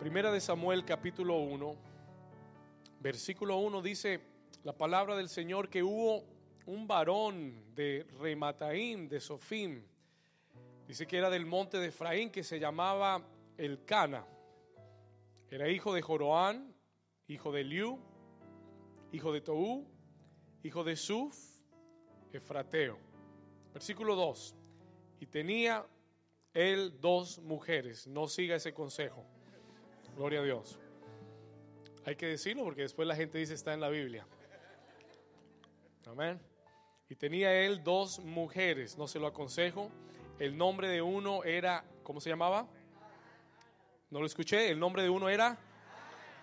Primera de Samuel capítulo 1, versículo 1 dice la palabra del Señor que hubo un varón de Remataim, de Sofim, dice que era del monte de Efraín, que se llamaba Elcana. Era hijo de Joroán, hijo de Liu, hijo de Toú, hijo de Suf, Efrateo. Versículo 2. Y tenía él dos mujeres. No siga ese consejo. Gloria a Dios. Hay que decirlo porque después la gente dice está en la Biblia. Amén. Y tenía él dos mujeres, no se lo aconsejo. El nombre de uno era, ¿cómo se llamaba? No lo escuché. El nombre de uno era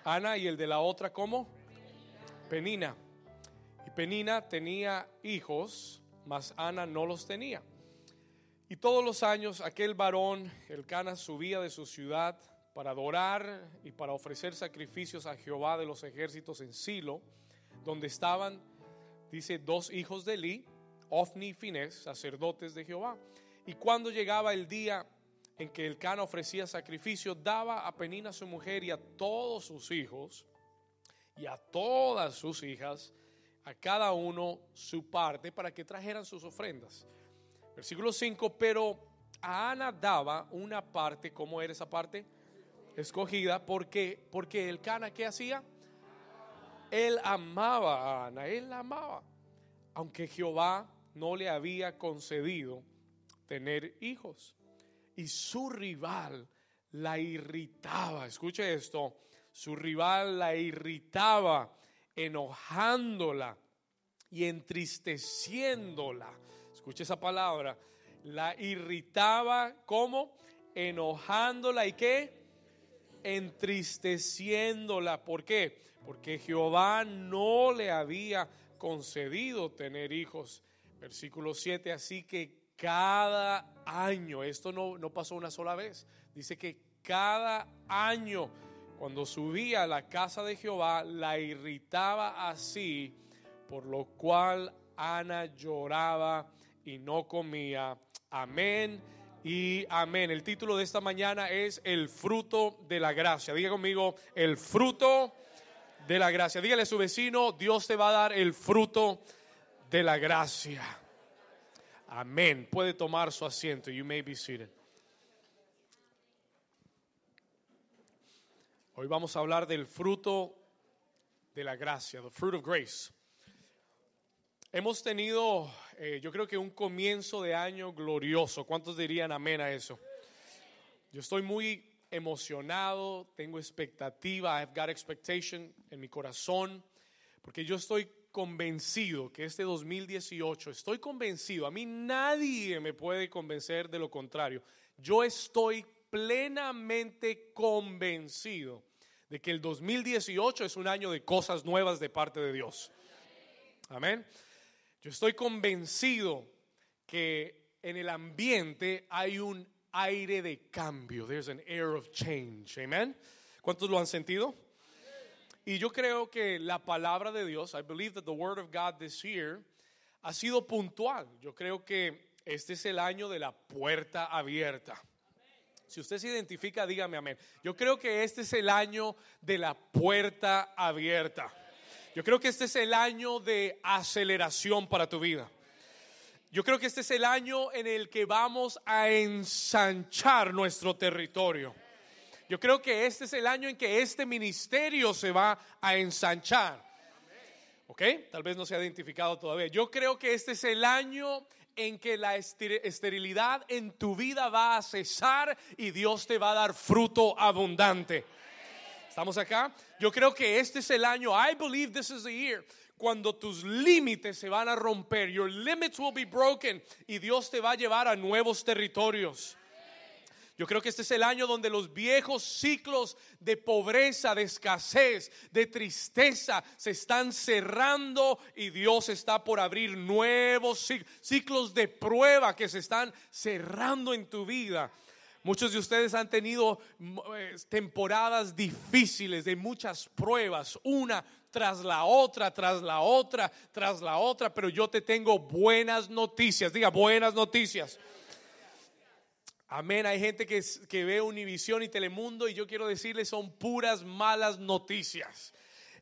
Ana y el de la otra, ¿cómo? Penina. Y Penina tenía hijos, mas Ana no los tenía. Y todos los años aquel varón, el Cana, subía de su ciudad para adorar y para ofrecer sacrificios a Jehová de los ejércitos en Silo, donde estaban, dice, dos hijos de Eli, Ofni y Finés, sacerdotes de Jehová. Y cuando llegaba el día en que el Cana ofrecía sacrificio, daba a Penina su mujer y a todos sus hijos y a todas sus hijas, a cada uno su parte, para que trajeran sus ofrendas. Versículo 5, pero a Ana daba una parte, ¿cómo era esa parte? Escogida porque porque el Cana que hacía él amaba a Ana, él la amaba, aunque Jehová no le había concedido tener hijos. Y su rival la irritaba, escuche esto, su rival la irritaba, enojándola y entristeciéndola. Escuche esa palabra, la irritaba como enojándola y qué? Entristeciéndola. ¿Por qué? Porque Jehová no le había concedido tener hijos. Versículo 7, así que cada año, esto no, no pasó una sola vez, dice que cada año cuando subía a la casa de Jehová la irritaba así, por lo cual Ana lloraba y no comía. Amén y amén. El título de esta mañana es El fruto de la gracia. Diga conmigo, el fruto de la gracia. Dígale a su vecino, Dios te va a dar el fruto de la gracia. Amén. Puede tomar su asiento. You may be seated. Hoy vamos a hablar del fruto de la gracia, the fruit of grace. Hemos tenido, eh, yo creo que un comienzo de año glorioso. ¿Cuántos dirían amén a eso? Yo estoy muy emocionado, tengo expectativa, I've got expectation en mi corazón, porque yo estoy convencido que este 2018, estoy convencido, a mí nadie me puede convencer de lo contrario. Yo estoy plenamente convencido de que el 2018 es un año de cosas nuevas de parte de Dios. Amén. Yo estoy convencido que en el ambiente hay un aire de cambio. There's an air of change. Amen. ¿Cuántos lo han sentido? Y yo creo que la palabra de Dios, I believe that the word of God this year ha sido puntual. Yo creo que este es el año de la puerta abierta. Si usted se identifica, dígame amén. Yo creo que este es el año de la puerta abierta. Yo creo que este es el año de aceleración para tu vida. Yo creo que este es el año en el que vamos a ensanchar nuestro territorio. Yo creo que este es el año en que este ministerio se va a ensanchar. ¿Ok? Tal vez no se ha identificado todavía. Yo creo que este es el año en que la esterilidad en tu vida va a cesar y Dios te va a dar fruto abundante. ¿Estamos acá? Yo creo que este es el año. I believe this is the year. Cuando tus límites se van a romper. Your limits will be broken. Y Dios te va a llevar a nuevos territorios. Yo creo que este es el año donde los viejos ciclos de pobreza, de escasez, de tristeza se están cerrando y Dios está por abrir nuevos ciclos de prueba que se están cerrando en tu vida. Muchos de ustedes han tenido mm, eh, temporadas difíciles de muchas pruebas, una tras la otra, tras la otra, tras la otra, pero yo te tengo buenas noticias. Diga, buenas noticias. Amén. Hay gente que, que ve Univisión y Telemundo y yo quiero decirles son puras malas noticias.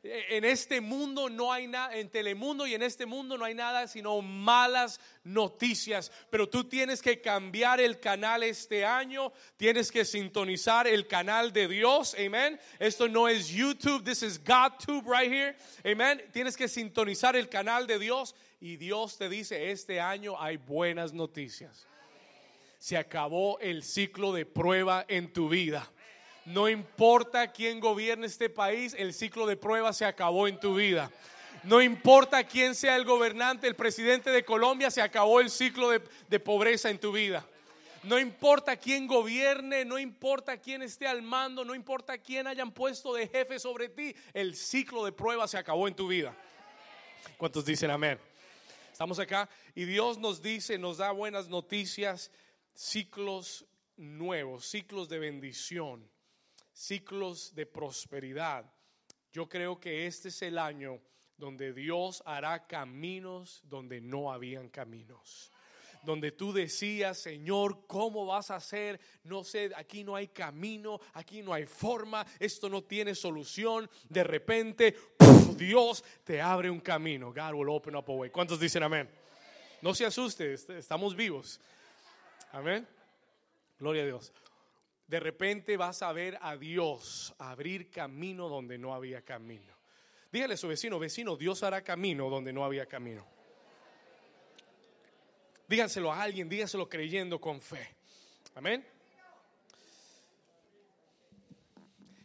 En este mundo no hay nada, en Telemundo y en este mundo no hay nada sino malas noticias. Pero tú tienes que cambiar el canal este año, tienes que sintonizar el canal de Dios, amén. Esto no es YouTube, this is GodTube right here, amén. Tienes que sintonizar el canal de Dios y Dios te dice, este año hay buenas noticias. Se acabó el ciclo de prueba en tu vida. No importa quién gobierne este país, el ciclo de prueba se acabó en tu vida. No importa quién sea el gobernante, el presidente de Colombia, se acabó el ciclo de, pobreza en tu vida. No importa quién gobierne, no importa quién esté al mando, no importa quién hayan puesto de jefe sobre ti, el ciclo de prueba se acabó en tu vida. ¿Cuántos dicen amén? Estamos acá y Dios nos dice, nos da buenas noticias, ciclos nuevos, ciclos de bendición ciclos de prosperidad. Yo creo que este es el año donde Dios hará caminos donde no habían caminos. Donde tú decías, Señor, ¿cómo vas a hacer? No sé, aquí no hay camino, aquí no hay forma, esto no tiene solución. De repente, Dios te abre un camino. God will open up a way. ¿Cuántos dicen amén? No se asuste, estamos vivos. Amén. Gloria a Dios. De repente vas a ver a Dios abrir camino donde no había camino. Dígale a su vecino, vecino, Dios hará camino donde no había camino. Díganselo a alguien, dígaselo creyendo con fe. Amén.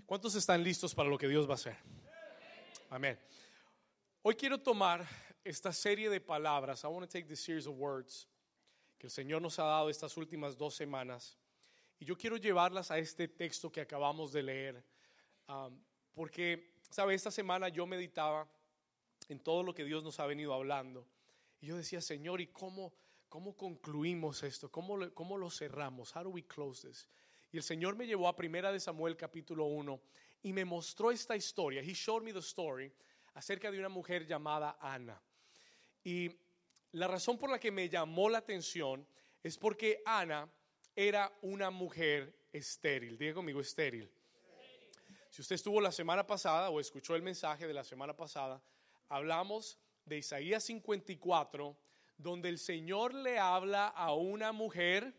¿Cuántos están listos para lo que Dios va a hacer? Amén. Hoy quiero tomar esta serie de palabras. I want to take this series of words que el Señor nos ha dado estas últimas dos semanas y yo quiero llevarlas a este texto que acabamos de leer, porque, ¿sabe? Esta semana yo meditaba en todo lo que Dios nos ha venido hablando. Y yo decía, Señor, ¿y cómo, cómo concluimos esto? ¿Cómo, ¿Cómo lo cerramos? How do we close this? Y el Señor me llevó a Primera de Samuel capítulo 1 y me mostró esta historia. He showed me the story acerca de una mujer llamada Ana. Y la razón por la que me llamó la atención es porque Ana era una mujer estéril. Diga conmigo, estéril. Si usted estuvo la semana pasada o escuchó el mensaje de la semana pasada, hablamos de Isaías 54, donde el Señor le habla a una mujer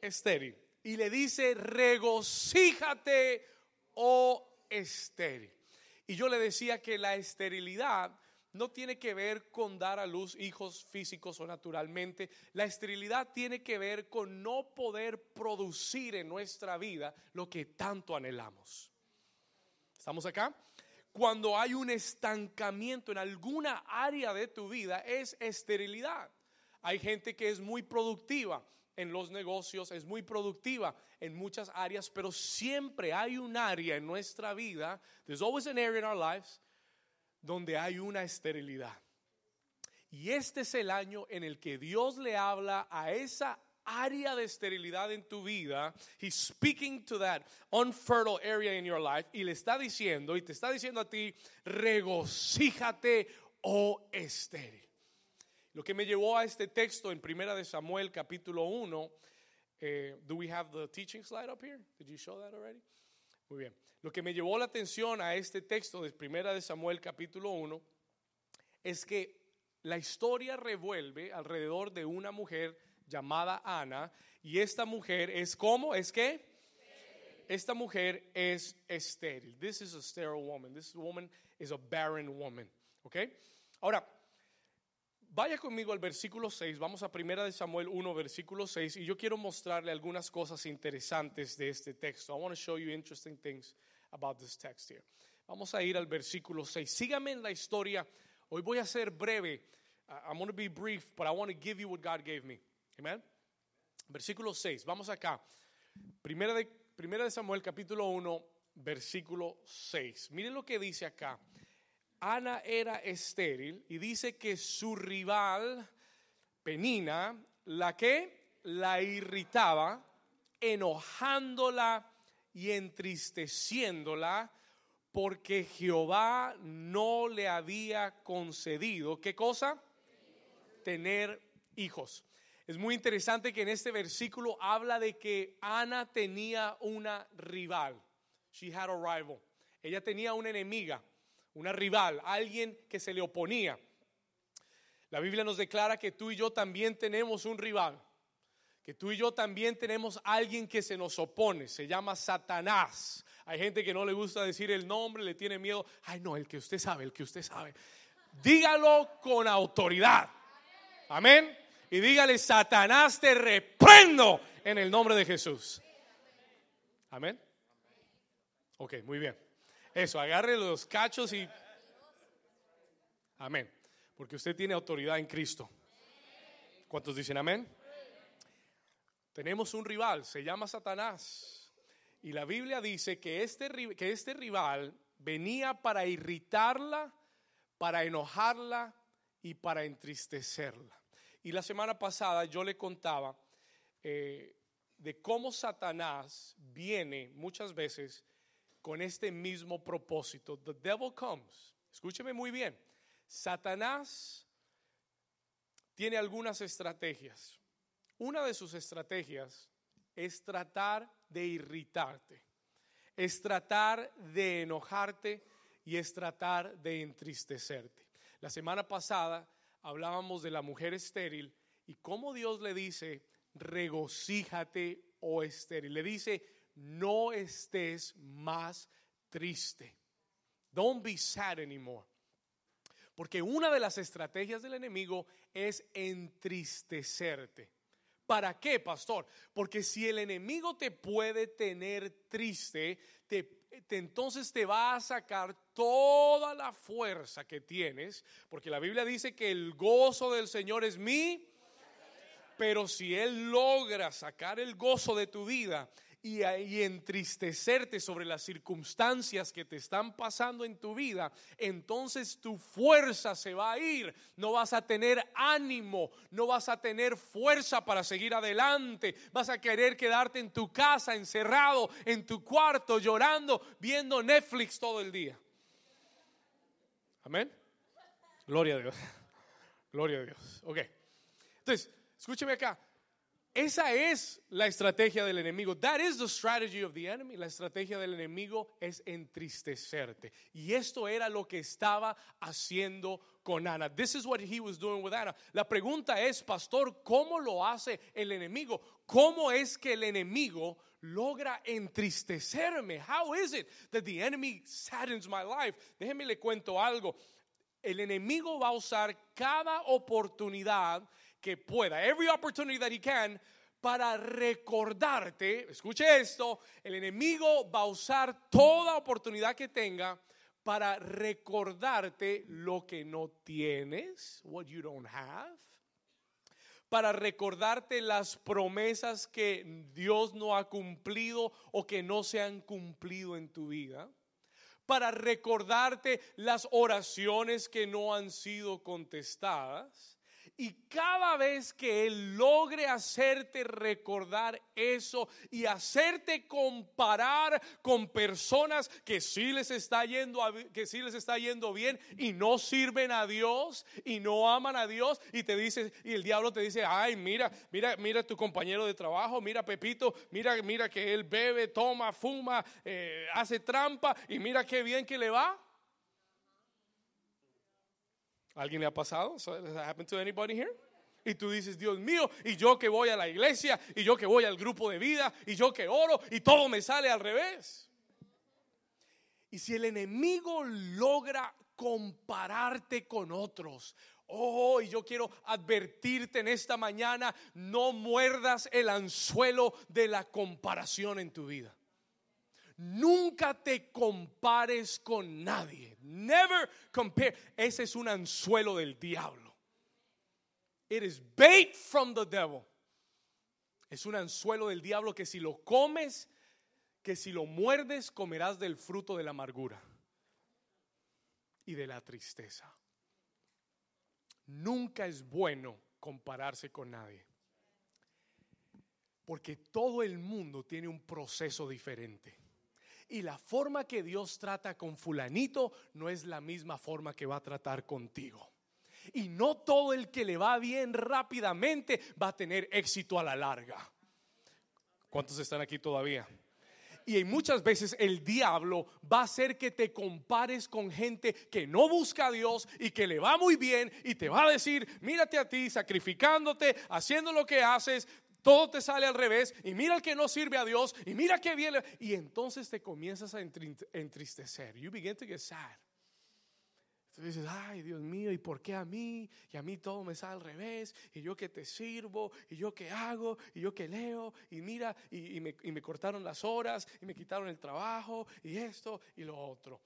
estéril y le dice, regocíjate, oh estéril. Y yo le decía que la esterilidad no tiene que ver con dar a luz hijos físicos o naturalmente. La esterilidad tiene que ver con no poder producir en nuestra vida lo que tanto anhelamos. ¿Estamos acá? Cuando hay un estancamiento en alguna área de tu vida es esterilidad. Hay gente que es muy productiva en los negocios, es muy productiva en muchas áreas, pero siempre hay un área en nuestra vida, there's always an area in our lives donde hay una esterilidad. Y este es el año en el que Dios le habla a esa área de esterilidad en tu vida. He's speaking to that unfertile area in your life y le está diciendo y te está diciendo a ti, regocíjate, oh estéril. Lo que me llevó a este texto en Primera de Samuel capítulo 1, eh, do we have the teaching slide up here? Did you show that already? Muy bien. Lo que me llevó la atención a este texto de Primera de Samuel capítulo 1 es que la historia revuelve alrededor de una mujer llamada Ana y esta mujer es como es que esta mujer es estéril. This is a sterile woman. This woman is a barren woman. ¿Ok? Ahora, vaya conmigo al versículo 6. Vamos a Primera de Samuel 1, versículo 6. Y yo quiero mostrarle algunas cosas interesantes de este texto. I want to show you interesting things about this text here. Vamos a ir al versículo 6. Sígame en la historia. Hoy voy a ser breve. I'm going to be brief, but I want to give you what God gave me. Amen. Versículo 6. Vamos acá. Primera de, primera de Samuel, capítulo 1, versículo 6. Miren lo que dice acá. Ana era estéril y dice que su rival, Penina, la que la irritaba, enojándola y entristeciéndola porque Jehová no le había concedido, ¿qué cosa? Tener hijos. Es muy interesante que en este versículo habla de que Ana tenía una rival. She had a rival. Ella tenía una enemiga, una rival, alguien que se le oponía. La Biblia nos declara que tú y yo también tenemos un rival, que tú y yo también tenemos alguien que se nos opone, se llama Satanás. Hay gente que no le gusta decir el nombre, le tiene miedo. Ay, no, el que usted sabe, el que usted sabe. Dígalo con autoridad. Amén. Y dígale, Satanás, te reprendo en el nombre de Jesús. Amén. Ok, muy bien. Eso, agarre los cachos y... Amén. Porque usted tiene autoridad en Cristo. ¿Cuántos dicen amén? Tenemos un rival, se llama Satanás. Y la Biblia dice que este, que este rival venía para irritarla, para enojarla y para entristecerla. Y la semana pasada yo le contaba eh, de cómo Satanás viene muchas veces con este mismo propósito. The devil comes. Escúcheme muy bien. Satanás tiene algunas estrategias. Una de sus estrategias es tratar de irritarte, es tratar de enojarte y es tratar de entristecerte. La semana pasada hablábamos de la mujer estéril y cómo Dios le dice, regocíjate, oh estéril. Le dice, no estés más triste. Don't be sad anymore. Porque una de las estrategias del enemigo es entristecerte. ¿Para qué, pastor? Porque si el enemigo te puede tener triste, te, entonces te va a sacar toda la fuerza que tienes, porque la Biblia dice que el gozo del Señor es mi, pero si Él logra sacar el gozo de tu vida, y, entristecerte sobre las circunstancias que te están pasando en tu vida, entonces tu fuerza se va a ir. No vas a tener ánimo, no vas a tener fuerza para seguir adelante. Vas a querer quedarte en tu casa, encerrado en tu cuarto, llorando, viendo Netflix todo el día. Amén. Gloria a Dios. Gloria a Dios. Ok. Entonces, escúcheme acá. Esa es la estrategia del enemigo. That is the strategy of the enemy. La estrategia del enemigo es entristecerte. Y esto era lo que estaba haciendo con Ana. This is what he was doing with Ana. La pregunta es, pastor, ¿cómo lo hace el enemigo? ¿Cómo es que el enemigo logra entristecerme? How is it that the enemy saddens my life? Déjeme le cuento algo. El enemigo va a usar cada oportunidad que pueda, every opportunity that he can, para recordarte, escuche esto, el enemigo va a usar toda oportunidad que tenga para recordarte lo que no tienes, what you don't have, para recordarte las promesas que Dios no ha cumplido o que no se han cumplido en tu vida, para recordarte las oraciones que no han sido contestadas y cada vez que Él logre hacerte recordar eso y hacerte comparar con personas que sí les está yendo, que sí les está yendo bien y no sirven a Dios y no aman a Dios y te dice y el diablo te dice, ay mira, mira, mira tu compañero de trabajo, mira Pepito, mira, mira que él bebe, toma, fuma, eh, hace trampa y mira qué bien que le va. ¿Alguien le ha pasado? Has happened to anybody here? Y tú dices, Dios mío, y yo que voy a la iglesia, y yo que voy al grupo de vida, y yo que oro, y todo me sale al revés. Y si el enemigo logra compararte con otros, oh, y yo quiero advertirte en esta mañana, no muerdas el anzuelo de la comparación en tu vida. Nunca te compares con nadie. Never compare. Ese es un anzuelo del diablo. It is bait from the devil. Es un anzuelo del diablo que si lo comes, que si lo muerdes, comerás del fruto de la amargura y de la tristeza. Nunca es bueno compararse con nadie. Porque todo el mundo tiene un proceso diferente. Y la forma que Dios trata con fulanito no es la misma forma que va a tratar contigo. Y no todo el que le va bien rápidamente va a tener éxito a la larga. ¿Cuántos están aquí todavía? Y muchas veces el diablo va a hacer que te compares con gente que no busca a Dios y que le va muy bien y te va a decir, mírate a ti, sacrificándote, haciendo lo que haces, todo te sale al revés y mira el que no sirve a Dios y mira que viene y entonces te comienzas a entristecer. You begin to get sad. Entonces dices, ay Dios mío, ¿y por qué a mí? Y a mí todo me sale al revés, y yo que te sirvo, y yo que hago, y yo que leo, y mira, y, me, y me cortaron las horas, y me quitaron el trabajo, y esto, y lo otro.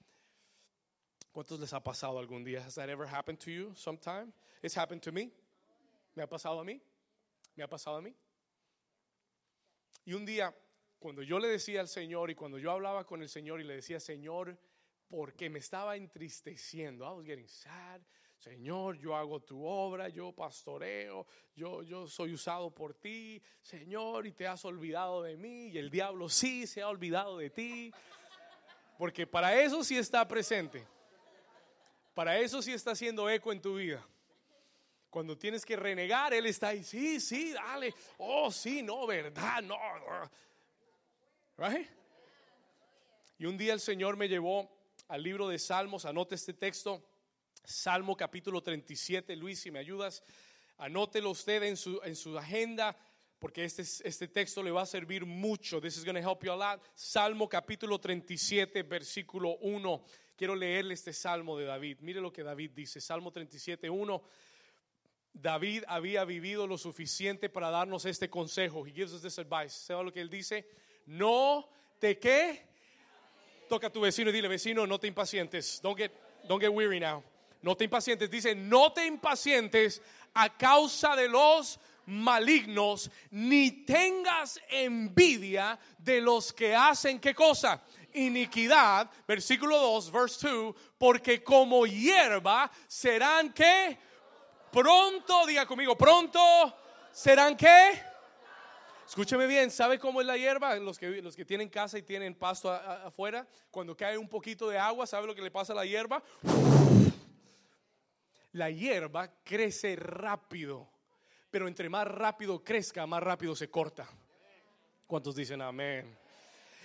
¿Cuántos les ha pasado algún día? Has that ever happened to you sometime? It's happened to me. ¿Me ha pasado a mí? ¿Me ha pasado a mí? Y un día, cuando yo le decía al Señor y cuando yo hablaba con el Señor y le decía, Señor, porque me estaba entristeciendo. I was getting. Señor, yo hago tu obra, yo pastoreo, yo, yo soy usado por ti, Señor, y te has olvidado de mí, y el diablo sí se ha olvidado de ti, porque para eso sí está presente, para eso sí está haciendo eco en tu vida. Cuando tienes que renegar, Él está ahí, sí, sí, dale, oh, sí, no, verdad, no. Right? Y un día el Señor me llevó al libro de Salmos, anote este texto, Salmo capítulo 37, Luis, si me ayudas, anótelo usted en su, en su agenda, porque este, este texto le va a servir mucho. This is going to help you a lot. Salmo capítulo 37, versículo 1. Quiero leerle este salmo de David. Mire lo que David dice, Salmo 37, 1. David había vivido lo suficiente para darnos este consejo. He gives us this advice. ¿Sabe lo que él dice? No te que Toca a tu vecino y dile, vecino, no te impacientes. Don't get, don't get weary now. No te impacientes. Dice, no te impacientes a causa de los malignos, ni tengas envidia de los que hacen qué cosa? Iniquidad, versículo 2, verse 2, porque como hierba serán que pronto, diga conmigo, pronto serán que Escúcheme bien, ¿sabe cómo es la hierba? Los que, los que tienen casa y tienen pasto afuera, cuando cae un poquito de agua, ¿sabe lo que le pasa a la hierba? La hierba crece rápido, pero entre más rápido crezca, más rápido se corta. ¿Cuántos dicen amén?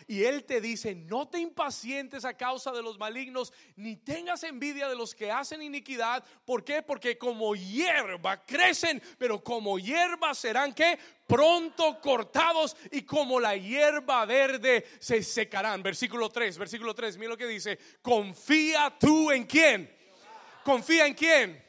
Y Él te dice, no te impacientes a causa de los malignos, ni tengas envidia de los que hacen iniquidad. ¿Por qué? Porque como hierba crecen, pero como hierba serán que pronto cortados y como la hierba verde se secarán. Versículo 3, versículo 3, mira lo que dice, confía tú en quién. Confía en quién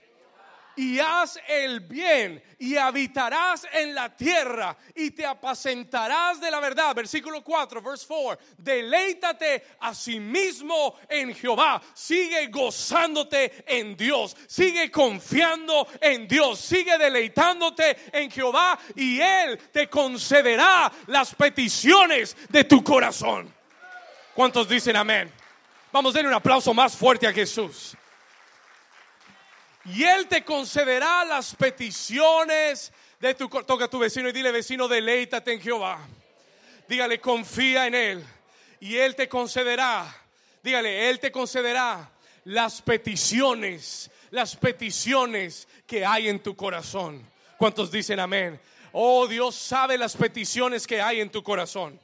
y haz el bien y habitarás en la tierra y te apacentarás de la verdad. Versículo 4, verse 4. Deleítate a sí mismo en Jehová. Sigue gozándote en Dios. Sigue confiando en Dios. Sigue deleitándote en Jehová y Él te concederá las peticiones de tu corazón. ¿Cuántos dicen amén? Vamos a darle un aplauso más fuerte a Jesús y Él te concederá las peticiones de tu toca a tu vecino y dile vecino deleítate en Jehová. Dígale confía en Él y Él te concederá dígale Él te concederá las peticiones las peticiones que hay en tu corazón. ¿cuántos dicen amén? Oh Dios sabe las peticiones que hay en tu corazón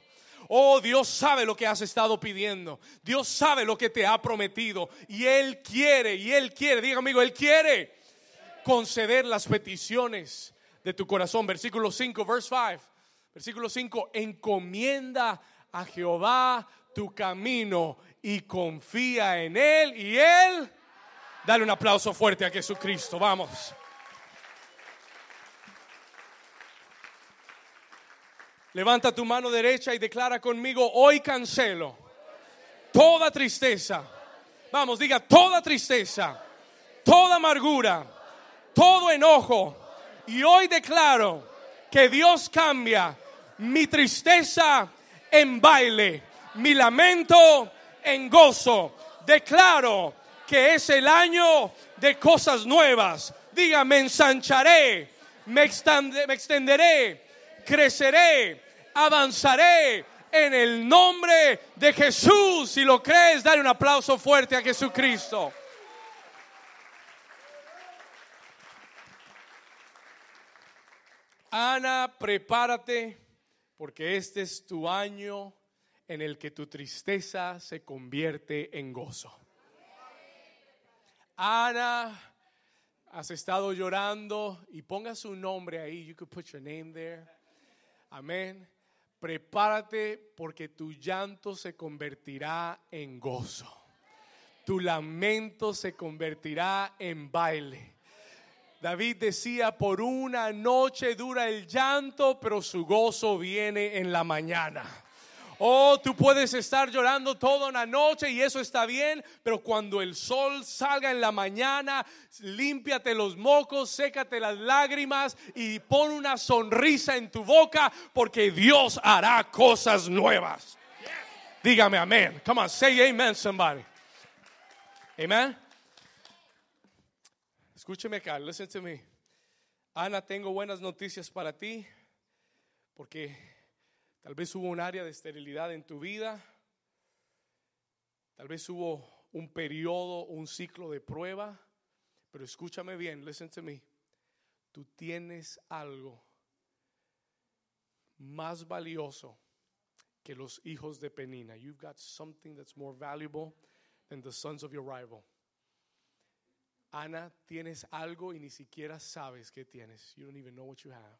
Oh, Dios sabe lo que has estado pidiendo. Dios sabe lo que te ha prometido. Y Él quiere, y Él quiere, diga amigo, Él quiere conceder las peticiones de tu corazón. Versículo 5, verse 5. Versículo 5, encomienda a Jehová tu camino y confía en Él. Y Él, dale un aplauso fuerte a Jesucristo. Vamos. Levanta tu mano derecha y declara conmigo, hoy cancelo toda tristeza. Vamos, diga, toda tristeza, toda amargura, todo enojo. Y hoy declaro que Dios cambia mi tristeza en baile, mi lamento en gozo. Declaro que es el año de cosas nuevas. Diga, me ensancharé, me extenderé, creceré, avanzaré en el nombre de Jesús. Si lo crees, dale un aplauso fuerte a Jesucristo. Ana, prepárate porque este es tu año en el que tu tristeza se convierte en gozo. Ana, has estado llorando y ponga su nombre ahí. You could put your name there. Amén. Prepárate porque tu llanto se convertirá en gozo. Tu lamento se convertirá en baile. David decía, por una noche dura el llanto, pero su gozo viene en la mañana. Oh, tú puedes estar llorando toda una noche y eso está bien, pero cuando el sol salga en la mañana, límpiate los mocos, sécate las lágrimas y pon una sonrisa en tu boca porque Dios hará cosas nuevas. Dígame amén. Come on, say amen somebody. Amen. Escúcheme acá, listen to me. Ana, tengo buenas noticias para ti porque Tal vez hubo un área de esterilidad en tu vida. Tal vez hubo un periodo, un ciclo de prueba. Pero escúchame bien, listen to me. Tú tienes algo más valioso que los hijos de Penina. You've got something that's more valuable than the sons of your rival. Ana, tienes algo y ni siquiera sabes qué tienes. You don't even know what you have.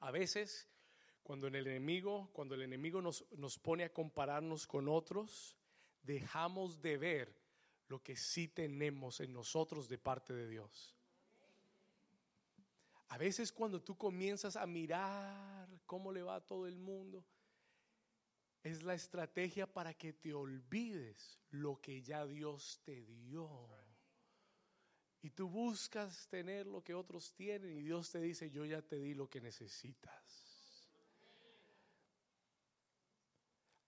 A veces cuando el enemigo, cuando el enemigo nos, nos pone a compararnos con otros, dejamos de ver lo que sí tenemos en nosotros de parte de Dios. A veces cuando tú comienzas a mirar cómo le va a todo el mundo, es la estrategia para que te olvides lo que ya Dios te dio. Y tú buscas tener lo que otros tienen y Dios te dice, yo ya te di lo que necesitas.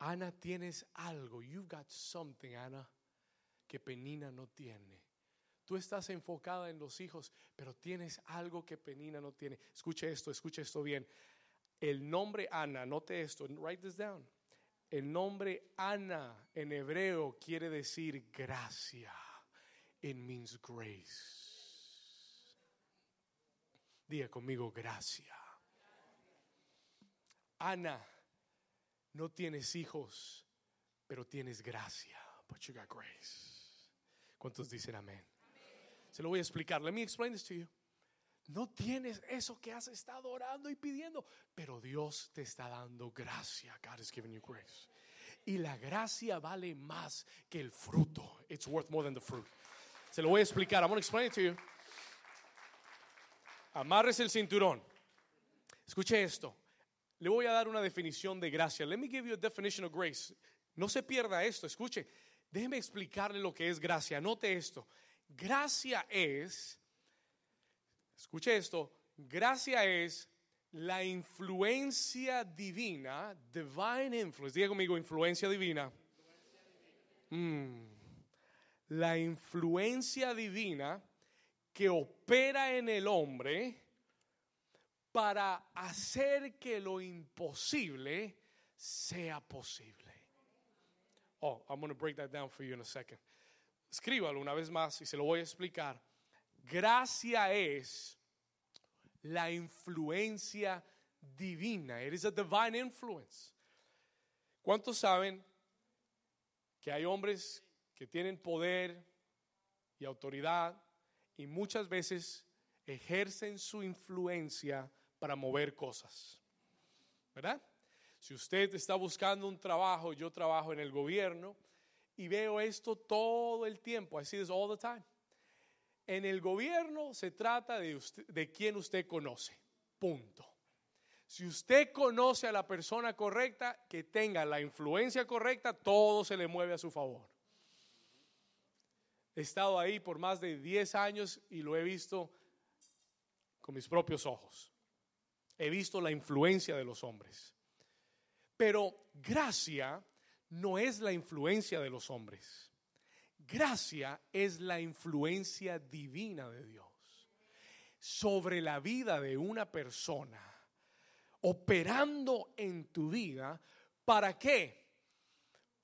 Ana, tienes algo. You've got something, Ana, que Penina no tiene. Tú estás enfocada en los hijos, pero tienes algo que Penina no tiene. Escuche esto, escuche esto bien. El nombre Ana, note esto, write this down. El nombre Ana en hebreo quiere decir gracia. It means grace. Diga conmigo gracia. Ana no tienes hijos, pero tienes gracia. But you got grace. ¿Cuántos dicen amén? Se lo voy a explicar. Let me explain this to you. No tienes eso que has estado orando y pidiendo, pero Dios te está dando gracia. God is giving you grace. Y la gracia vale más que el fruto. It's worth more than the fruit. Se lo voy a explicar. I'm going to explain it to you. Amarres el cinturón. Escuche esto. Le voy a dar una definición de gracia. Let me give you a definition of grace. No se pierda esto, escuche. Déjeme explicarle lo que es gracia. Note esto. Gracia es, escuche esto, gracia es la influencia divina, divine influence. Diga conmigo, influencia divina. Mm. La influencia divina que opera en el hombre para hacer que lo imposible sea posible. Oh, I'm going to break that down for you in a second. Escríbalo una vez más y se lo voy a explicar. Gracia es la influencia divina. It is a divine influence. ¿Cuántos saben que hay hombres que tienen poder y autoridad y muchas veces ejercen su influencia para mover cosas. ¿Verdad? Si usted está buscando un trabajo, yo trabajo en el gobierno y veo esto todo el tiempo. I see this all the time. En el gobierno se trata de, usted, de quien usted conoce. Punto. Si usted conoce a la persona correcta, que tenga la influencia correcta, todo se le mueve a su favor. He estado ahí por más de 10 años y lo he visto con mis propios ojos he visto la influencia de los hombres. Pero gracia no es la influencia de los hombres. Gracia es la influencia divina de Dios sobre la vida de una persona, operando en tu vida. ¿Para qué?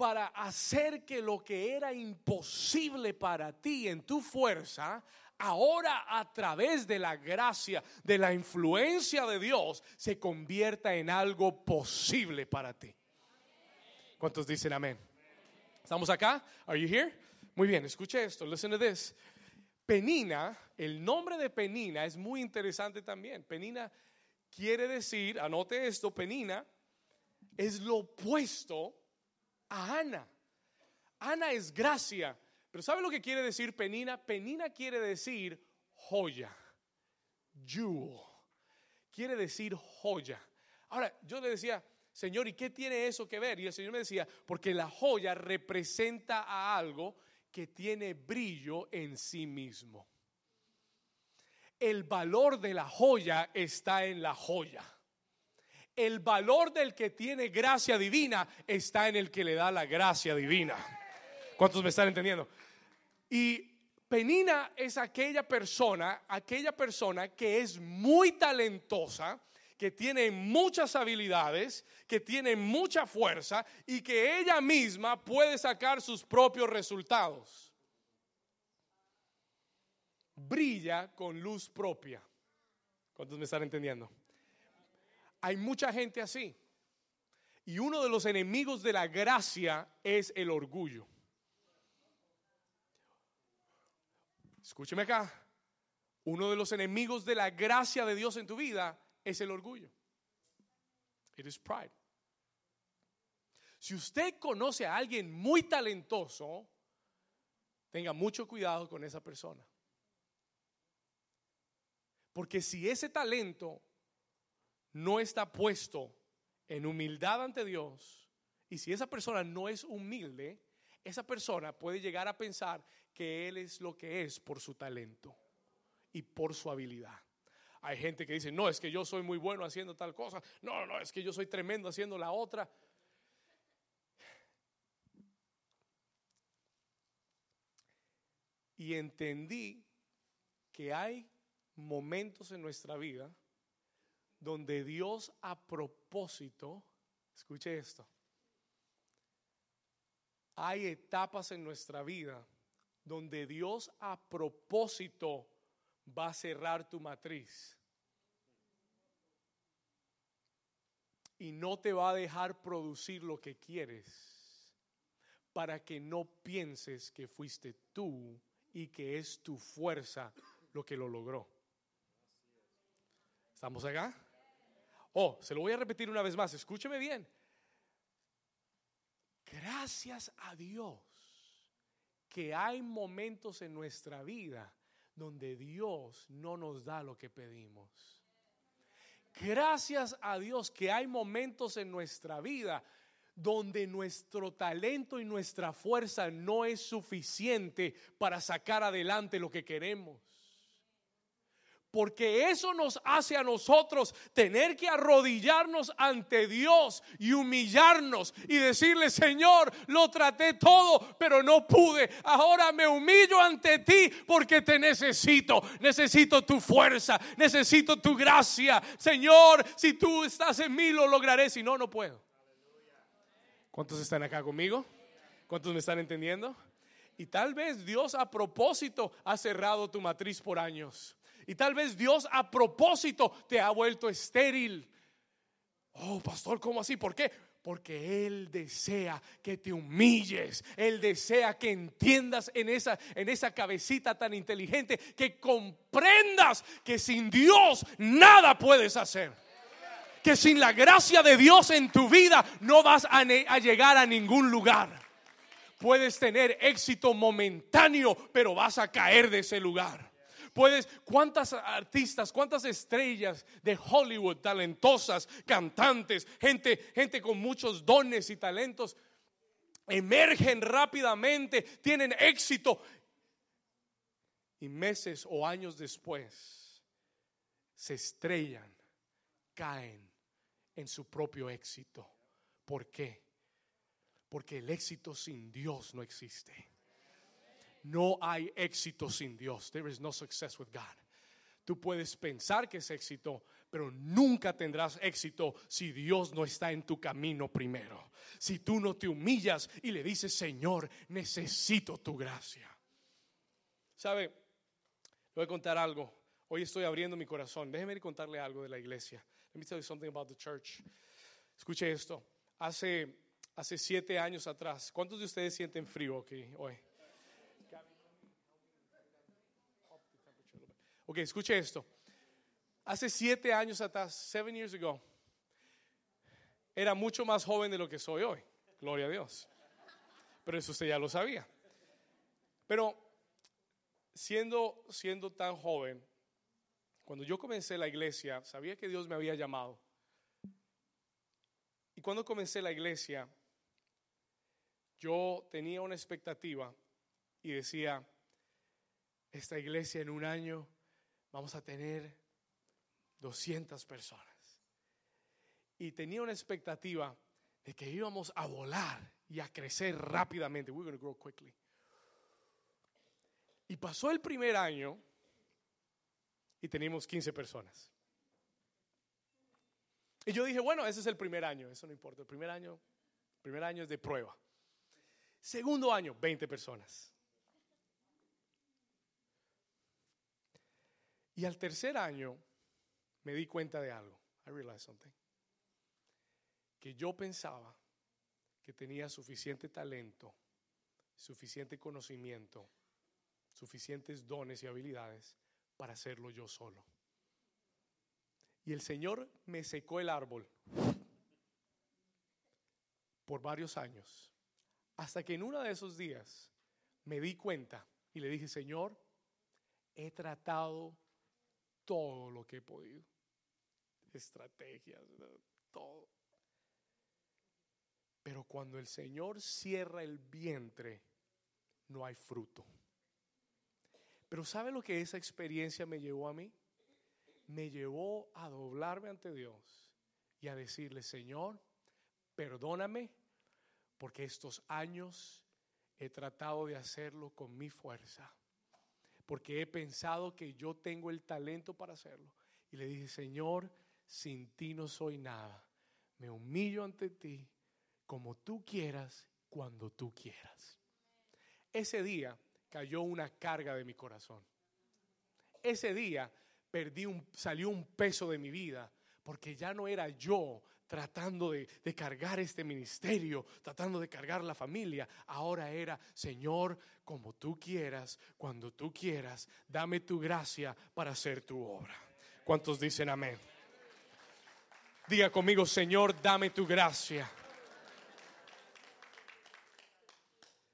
para hacer que lo que era imposible para ti en tu fuerza, ahora a través de la gracia, de la influencia de Dios, se convierta en algo posible para ti. ¿Cuántos dicen amén? ¿Estamos acá? Are you here? Muy bien, escuche esto. Listen to this. Penina, el nombre de Penina es muy interesante también. Penina quiere decir, anote esto, Penina es lo opuesto a Ana. Ana es gracia. Pero ¿sabe lo que quiere decir penina? Penina quiere decir joya. Jewel. Quiere decir joya. Ahora, yo le decía, Señor, ¿y qué tiene eso que ver? Y el Señor me decía, porque la joya representa a algo que tiene brillo en sí mismo. El valor de la joya está en la joya el valor del que tiene gracia divina está en el que le da la gracia divina. ¿Cuántos me están entendiendo? Y Penina es aquella persona, aquella persona que es muy talentosa, que tiene muchas habilidades, que tiene mucha fuerza y que ella misma puede sacar sus propios resultados. Brilla con luz propia. ¿Cuántos me están entendiendo? Hay mucha gente así. Y uno de los enemigos de la gracia es el orgullo. Escúcheme acá. Uno de los enemigos de la gracia de Dios en tu vida es el orgullo. It is pride. Si usted conoce a alguien muy talentoso, tenga mucho cuidado con esa persona. Porque si ese talento no está puesto en humildad ante Dios, y si esa persona no es humilde, esa persona puede llegar a pensar que Él es lo que es por su talento y por su habilidad. Hay gente que dice, no, es que yo soy muy bueno haciendo tal cosa, no, no, es que yo soy tremendo haciendo la otra. Y entendí que hay momentos en nuestra vida donde Dios a propósito, escuche esto, hay etapas en nuestra vida donde Dios a propósito va a cerrar tu matriz. Y no te va a dejar producir lo que quieres para que no pienses que fuiste tú y que es tu fuerza lo que lo logró. ¿Estamos acá? Oh, se lo voy a repetir una vez más, escúcheme bien. Gracias a Dios que hay momentos en nuestra vida donde Dios no nos da lo que pedimos. Gracias a Dios que hay momentos en nuestra vida donde nuestro talento y nuestra fuerza no es suficiente para sacar adelante lo que queremos. Porque eso nos hace a nosotros tener que arrodillarnos ante Dios y humillarnos y decirle, Señor, lo traté todo, pero no pude. Ahora me humillo ante ti porque te necesito. Necesito tu fuerza, necesito tu gracia. Señor, si tú estás en mí, lo lograré. Si no, no puedo. ¿Cuántos están acá conmigo? ¿Cuántos me están entendiendo? Y tal vez Dios a propósito ha cerrado tu matriz por años. Y tal vez Dios a propósito te ha vuelto estéril. Oh, pastor, ¿cómo así? ¿Por qué? Porque Él desea que te humilles. Él desea que entiendas en esa, en esa cabecita tan inteligente, que comprendas que sin Dios nada puedes hacer. Que sin la gracia de Dios en tu vida no vas a, a llegar a ningún lugar. Puedes tener éxito momentáneo, pero vas a caer de ese lugar. Puedes, cuántas artistas, cuántas estrellas de Hollywood, talentosas, cantantes, gente, gente con muchos dones y talentos, emergen rápidamente, tienen éxito. Y meses o años después se estrellan, caen en su propio éxito. ¿Por qué? Porque el éxito sin Dios no existe. No hay éxito sin Dios. There is no success with God. Tú puedes pensar que es éxito, pero nunca tendrás éxito si Dios no está en tu camino primero. Si tú no te humillas y le dices, Señor, necesito tu gracia. ¿Sabe? Voy a contar algo. Hoy estoy abriendo mi corazón. Déjeme contarle algo de la iglesia. Let me tell you something about the church. Escuche esto. Hace, hace siete años atrás, ¿cuántos de ustedes sienten frío aquí hoy? Ok, escuche esto. Hace siete años atrás, seven years ago, era mucho más joven de lo que soy hoy. Gloria a Dios. Pero eso usted ya lo sabía. Pero siendo, siendo tan joven, cuando yo comencé la iglesia, sabía que Dios me había llamado. Y cuando comencé la iglesia, yo tenía una expectativa y decía, esta iglesia en un año vamos a tener 200 personas. Y tenía una expectativa de que íbamos a volar y a crecer rápidamente. We're going to grow quickly. Y pasó el primer año y teníamos 15 personas. Y yo dije, bueno, ese es el primer año, eso no importa. El primer año, el primer año es de prueba. Segundo año, 20 personas. Y al tercer año me di cuenta de algo. I realized something. Que yo pensaba que tenía suficiente talento, suficiente conocimiento, suficientes dones y habilidades para hacerlo yo solo. Y el Señor me secó el árbol por varios años, hasta que en uno de esos días me di cuenta y le dije, Señor, he tratado todo lo que he podido. Estrategias, todo. Pero cuando el Señor cierra el vientre, no hay fruto. Pero ¿sabe lo que esa experiencia me llevó a mí? Me llevó a doblarme ante Dios y a decirle, Señor, perdóname porque estos años he tratado de hacerlo con mi fuerza porque he pensado que yo tengo el talento para hacerlo. Y le dije, Señor, sin ti no soy nada. Me humillo ante ti como tú quieras, cuando tú quieras. Ese día cayó una carga de mi corazón. Ese día perdí un, salió un peso de mi vida, porque ya no era yo tratando de, cargar este ministerio, tratando de cargar la familia. Ahora era, Señor, como tú quieras, cuando tú quieras, dame tu gracia para hacer tu obra. ¿Cuántos dicen amén? Diga conmigo, Señor, dame tu gracia.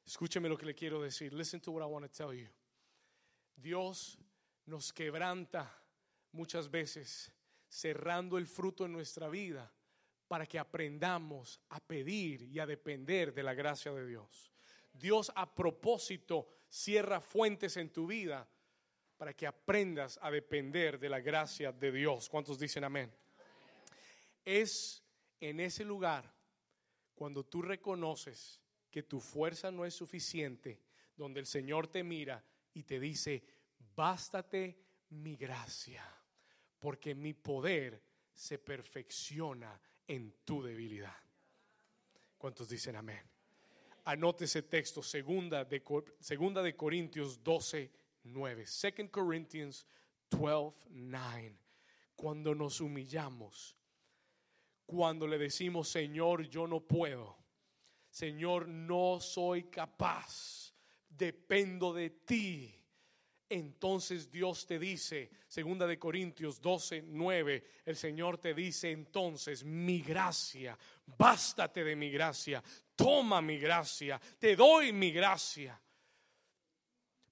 Escúcheme lo que le quiero decir. Listen to what I want to tell you. Dios nos quebranta muchas veces cerrando el fruto en nuestra vida para que aprendamos a pedir y a depender de la gracia de Dios. Dios a propósito cierra fuentes en tu vida para que aprendas a depender de la gracia de Dios. ¿Cuántos dicen amén? Es en ese lugar cuando tú reconoces que tu fuerza no es suficiente, donde el Señor te mira y te dice, bástate mi gracia, porque mi poder se perfecciona en tu debilidad. ¿Cuántos dicen amén? Anote ese texto, segunda de, segunda de Corintios 12, 9. Second Corinthians 12, 9. Cuando nos humillamos, cuando le decimos, Señor, yo no puedo, Señor, no soy capaz, dependo de ti entonces Dios te dice, segunda de Corintios 12, 9, el Señor te dice entonces, mi gracia, bástate de mi gracia, toma mi gracia, te doy mi gracia.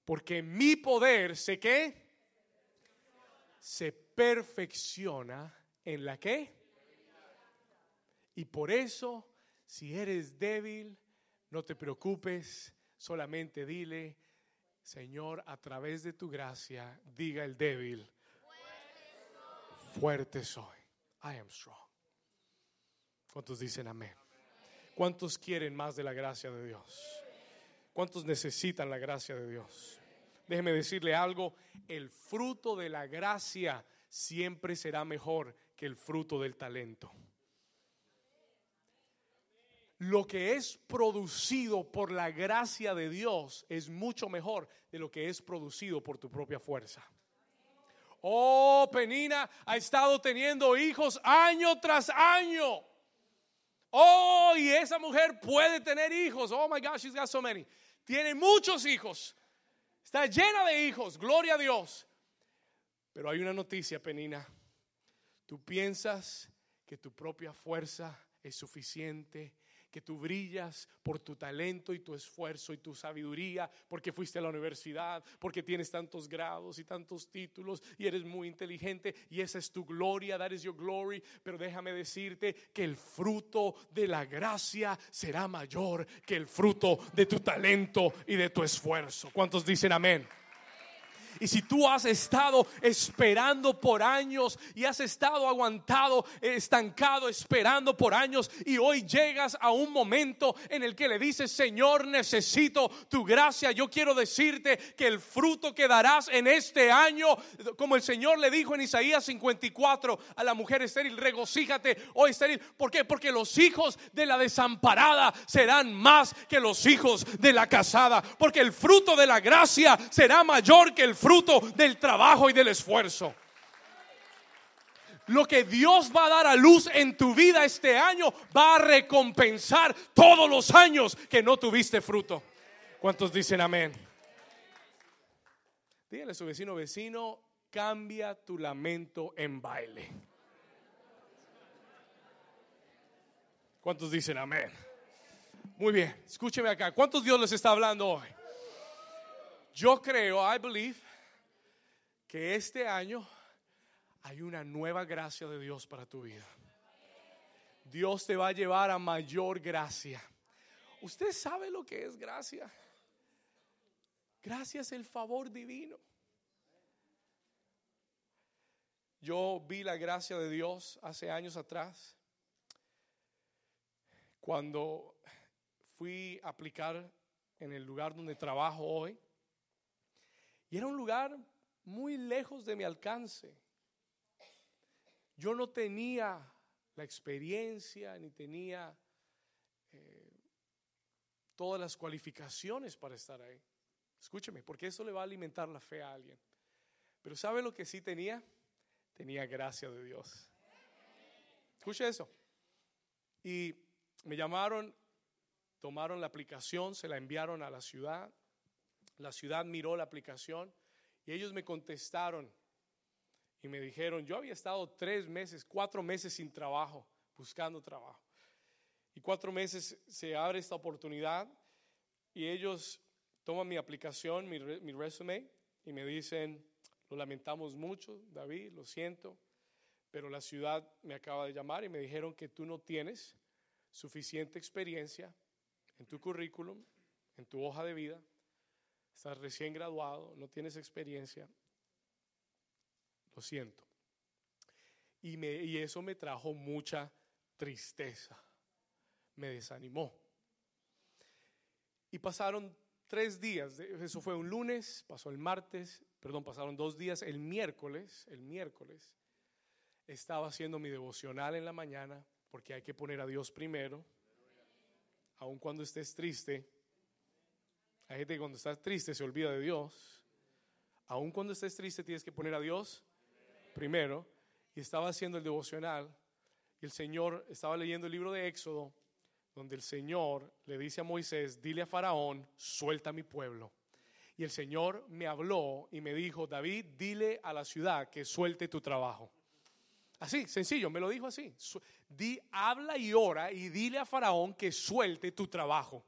Porque mi poder, ¿sé qué? Se perfecciona en la qué? Y por eso, si eres débil, no te preocupes, solamente dile, Señor, a través de tu gracia, diga el débil, fuerte soy. I am strong. ¿Cuántos dicen amén? ¿Cuántos quieren más de la gracia de Dios? ¿Cuántos necesitan la gracia de Dios? déjeme decirle algo, el fruto de la gracia siempre será mejor que el fruto del talento. Lo que es producido por la gracia de Dios es mucho mejor de lo que es producido por tu propia fuerza. Oh, Penina ha estado teniendo hijos año tras año. Oh, y esa mujer puede tener hijos. Oh my gosh, she's got so many. Tiene muchos hijos. Está llena de hijos. Gloria a Dios. Pero hay una noticia, Penina. Tú piensas que tu propia fuerza es suficiente que tú brillas por tu talento y tu esfuerzo y tu sabiduría, porque fuiste a la universidad, porque tienes tantos grados y tantos títulos y eres muy inteligente y esa es tu gloria, that is your glory. Pero déjame decirte que el fruto de la gracia será mayor que el fruto de tu talento y de tu esfuerzo. ¿Cuántos dicen amén? Y si tú has estado esperando por años y has estado aguantado, estancado, esperando por años y hoy llegas a un momento en el que le dices, Señor, necesito tu gracia, yo quiero decirte que el fruto que darás en este año, como el Señor le dijo en Isaías 54 a la mujer estéril, regocíjate, oh estéril. ¿Por qué? Porque los hijos de la desamparada serán más que los hijos de la casada. Porque el fruto de la gracia será mayor que el fruto del trabajo y del esfuerzo. Lo que Dios va a dar a luz en tu vida este año va a recompensar todos los años que no tuviste fruto. ¿Cuántos dicen amén? Dígale a su vecino, vecino, cambia tu lamento en baile. ¿Cuántos dicen amén? Muy bien, escúcheme acá. ¿Cuántos Dios les está hablando hoy? Yo creo, I believe, que este año hay una nueva gracia de Dios para tu vida. Dios te va a llevar a mayor gracia. Usted sabe lo que es gracia. Gracia es el favor divino. Yo vi la gracia de Dios hace años atrás, cuando fui a aplicar en el lugar donde trabajo hoy. Y era un lugar muy lejos de mi alcance. Yo no tenía la experiencia ni tenía eh, todas las cualificaciones para estar ahí. Escúcheme, porque eso le va a alimentar la fe a alguien. Pero ¿sabe lo que sí tenía? Tenía gracia de Dios. Escuche eso. Y me llamaron, tomaron la aplicación, se la enviaron a la ciudad. La ciudad miró la aplicación y ellos me contestaron y me dijeron, yo había estado tres meses, cuatro meses sin trabajo, buscando trabajo. Y cuatro meses se abre esta oportunidad y ellos toman mi aplicación, mi, mi resume y me dicen, lo lamentamos mucho, David, lo siento, pero la ciudad me acaba de llamar y me dijeron que tú no tienes suficiente experiencia en tu currículum, en tu hoja de vida, estás recién graduado, no tienes experiencia, lo siento. Y, me, y eso me trajo mucha tristeza, me desanimó. Y pasaron tres días, eso fue un lunes, pasó el martes, perdón, pasaron dos días, el miércoles, el miércoles, estaba haciendo mi devocional en la mañana, porque hay que poner a Dios primero, aun cuando estés triste, hay gente que cuando estás triste se olvida de Dios. Aun cuando estés triste tienes que poner a Dios primero. Y estaba haciendo el devocional y el Señor estaba leyendo el libro de Éxodo, donde el Señor le dice a Moisés, dile a Faraón, suelta a mi pueblo. Y el Señor me habló y me dijo, David, dile a la ciudad que suelte tu trabajo. Así, sencillo, me lo dijo así. Di, habla y ora y dile a Faraón que suelte tu trabajo.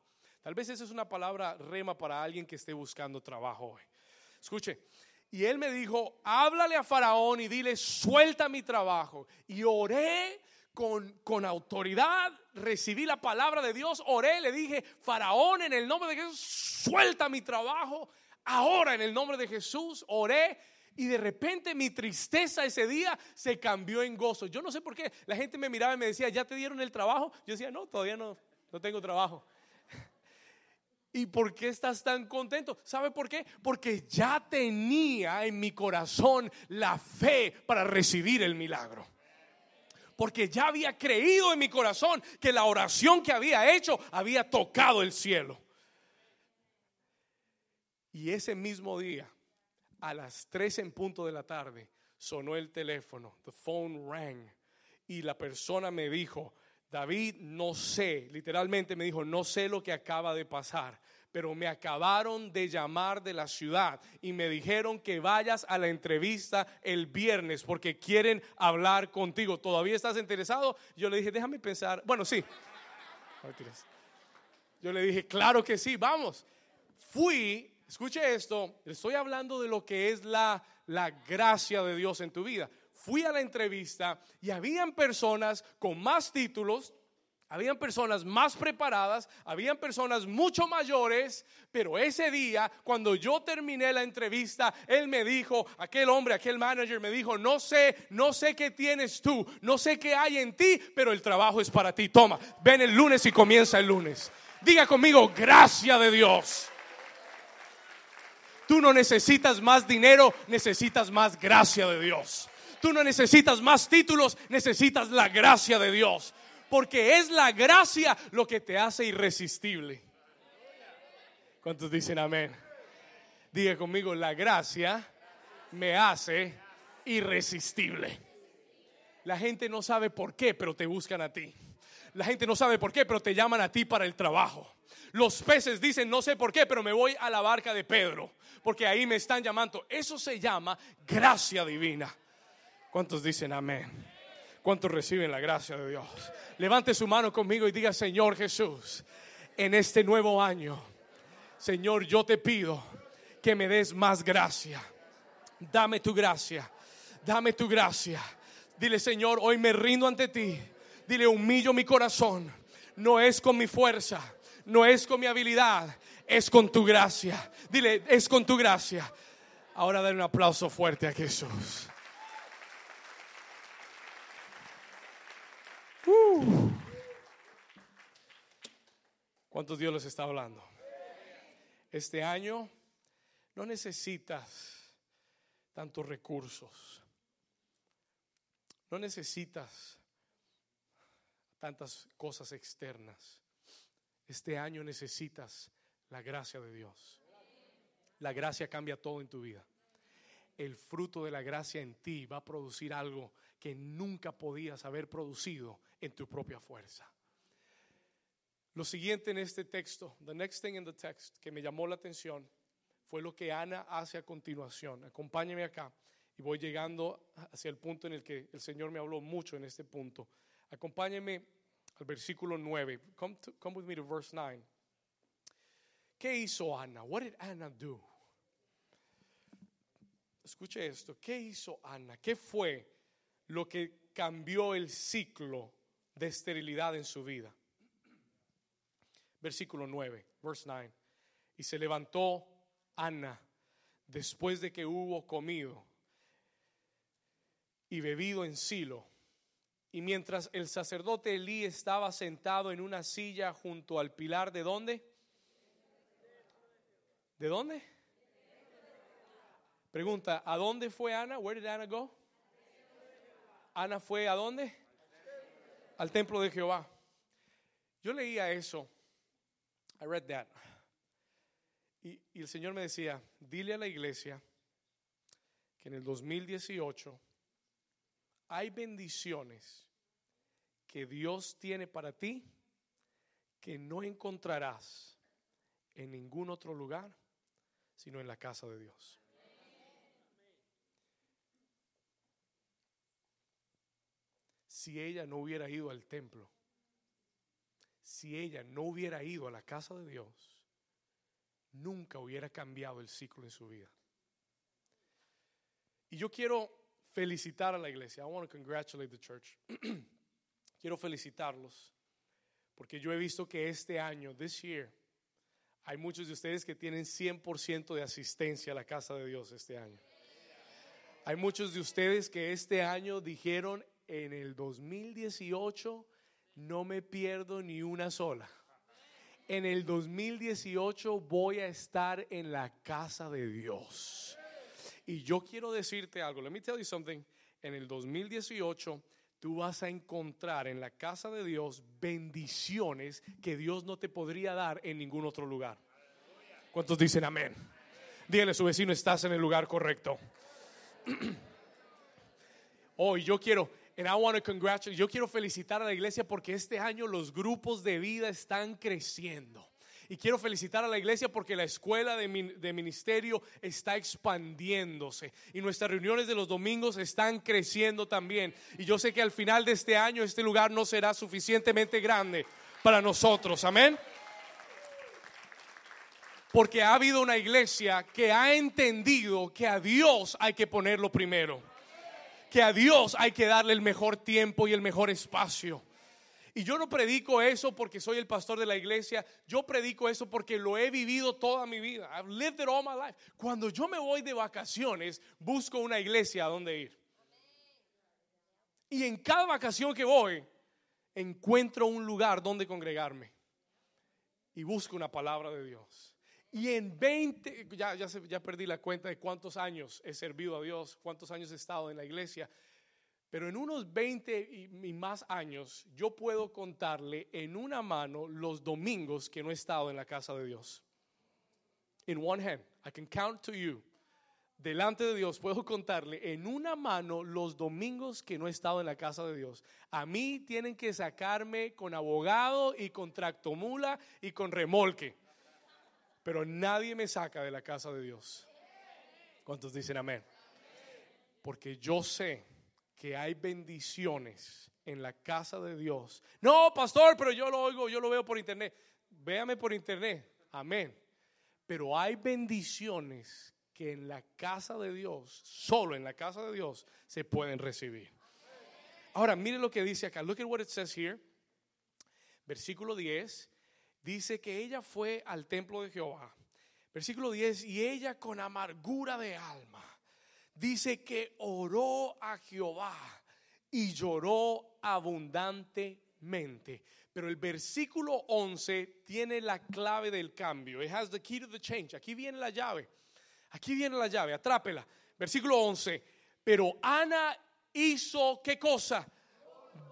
Tal vez esa es una palabra rema para alguien que esté buscando trabajo hoy. Escuche, y él me dijo, háblale a Faraón y dile, suelta mi trabajo. Y oré con, con, autoridad, recibí la palabra de Dios, oré, le dije, Faraón, en el nombre de Jesús, suelta mi trabajo. Ahora, en el nombre de Jesús, oré. Y de repente mi tristeza ese día se cambió en gozo. Yo no sé por qué. La gente me miraba y me decía, ¿ya te dieron el trabajo? Yo decía, no, todavía no, no tengo trabajo. ¿Y por qué estás tan contento? ¿Sabe por qué? Porque ya tenía en mi corazón la fe para recibir el milagro. Porque ya había creído en mi corazón que la oración que había hecho había tocado el cielo. Y ese mismo día, a las 3 en punto de la tarde, sonó el teléfono, the phone rang, y la persona me dijo, David, no sé, literalmente me dijo, no sé lo que acaba de pasar, pero me acabaron de llamar de la ciudad y me dijeron que vayas a la entrevista el viernes porque quieren hablar contigo. ¿Todavía estás interesado? Yo le dije, déjame pensar. Bueno, sí. Yo le dije, claro que sí, vamos. Fui, escuche esto, estoy hablando de lo que es la, la gracia de Dios en tu vida fui a la entrevista y habían personas con más títulos, habían personas más preparadas, habían personas mucho mayores, pero ese día, cuando yo terminé la entrevista, él me dijo, aquel hombre, aquel manager me dijo, no sé, no sé qué tienes tú, no sé qué hay en ti, pero el trabajo es para ti. Toma, ven el lunes y comienza el lunes. Diga conmigo, gracia de Dios. Tú no necesitas más dinero, necesitas más gracia de Dios. Tú no necesitas más títulos, necesitas la gracia de Dios. Porque es la gracia lo que te hace irresistible. ¿Cuántos dicen amén? Diga conmigo, la gracia me hace irresistible. La gente no sabe por qué, pero te buscan a ti. La gente no sabe por qué, pero te llaman a ti para el trabajo. Los peces dicen, no sé por qué, pero me voy a la barca de Pedro, porque ahí me están llamando. Eso se llama gracia divina. ¿Cuántos dicen amén? ¿Cuántos reciben la gracia de Dios? Levante su mano conmigo y diga, Señor Jesús, en este nuevo año, Señor, yo te pido que me des más gracia. Dame tu gracia, dame tu gracia. Dile, Señor, hoy me rindo ante ti. Dile, humillo mi corazón. No es con mi fuerza, no es con mi habilidad, es con tu gracia. Dile, es con tu gracia. Ahora dale un aplauso fuerte a Jesús. ¿Cuántos Dios les está hablando? Este año no necesitas tantos recursos. No necesitas tantas cosas externas. Este año necesitas la gracia de Dios. La gracia cambia todo en tu vida. El fruto de la gracia en ti va a producir algo que nunca podías haber producido en tu propia fuerza. Lo siguiente en este texto, the next thing in the text que me llamó la atención fue lo que Ana hace a continuación. Acompáñeme acá y voy llegando hacia el punto en el que el Señor me habló mucho en este punto. Acompáñeme al versículo 9. Come, come with me to verse 9. ¿Qué hizo Ana? What did Anna do? Escuche esto. ¿Qué hizo Ana? ¿Qué fue lo que cambió el ciclo de esterilidad en su vida? Versículo 9, verse 9. Y se levantó Ana después de que hubo comido y bebido en Silo. Y mientras el sacerdote Elí estaba sentado en una silla junto al pilar de dónde? ¿De dónde? Pregunta, ¿a dónde fue Ana? Where did Ana go? Ana fue a dónde? Al templo de Jehová. Yo leía eso I read that. Y, el Señor me decía, dile a la iglesia que en el 2018 hay bendiciones que Dios tiene para ti que no encontrarás en ningún otro lugar, sino en la casa de Dios. Si ella no hubiera ido al templo, si ella no hubiera ido a la casa de Dios, nunca hubiera cambiado el ciclo en su vida. Y yo quiero felicitar a la iglesia. I want to congratulate the church. quiero felicitarlos porque yo he visto que este año, this year, hay muchos de ustedes que tienen 100% de asistencia a la casa de Dios este año. Hay muchos de ustedes que este año dijeron en el 2018 no me pierdo ni una sola. En el 2018 voy a estar en la casa de Dios. Y yo quiero decirte algo. Let me tell you something. En el 2018 tú vas a encontrar en la casa de Dios bendiciones que Dios no te podría dar en ningún otro lugar. ¿Cuántos dicen amén? Dígale a su vecino, estás en el lugar correcto. Hoy yo quiero, and I want to congratulate, yo quiero felicitar a la iglesia porque este año los grupos de vida están creciendo. Y quiero felicitar a la iglesia porque la escuela de, ministerio está expandiéndose. Y nuestras reuniones de los domingos están creciendo también. Y yo sé que al final de este año este lugar no será suficientemente grande para nosotros. Amén. Porque ha habido una iglesia que ha entendido que a Dios hay que ponerlo primero. Que a Dios hay que darle el mejor tiempo y el mejor espacio. Y yo no predico eso porque soy el pastor de la iglesia. Yo predico eso porque lo he vivido toda mi vida. I've lived it all my life. Cuando yo me voy de vacaciones, busco una iglesia a donde ir. Y en cada vacación que voy, encuentro un lugar donde congregarme. Y busco una palabra de Dios. Y en 20, ya, ya, ya perdí la cuenta de cuántos años he servido a Dios, cuántos años he estado en la iglesia. Pero en unos 20 y, más años, yo puedo contarle en una mano los domingos que no he estado en la casa de Dios. In one hand, I can count to you. Delante de Dios puedo contarle en una mano los domingos que no he estado en la casa de Dios. A mí tienen que sacarme con abogado y con tractomula y con remolque. Pero nadie me saca de la casa de Dios. ¿Cuántos dicen amén? Porque yo sé que hay bendiciones en la casa de Dios. No, pastor, pero yo lo oigo, yo lo veo por internet. Véame por internet. Amén. Pero hay bendiciones que en la casa de Dios, solo en la casa de Dios, se pueden recibir. Ahora, mire lo que dice acá. Look at what it says here. Versículo 10 dice que ella fue al templo de Jehová. Versículo 10, y ella con amargura de alma dice que oró a Jehová y lloró abundantemente. Pero el versículo 11 tiene la clave del cambio. It has the key to the change. Aquí viene la llave. Aquí viene la llave, atrápela. Versículo 11. Pero Ana hizo qué cosa?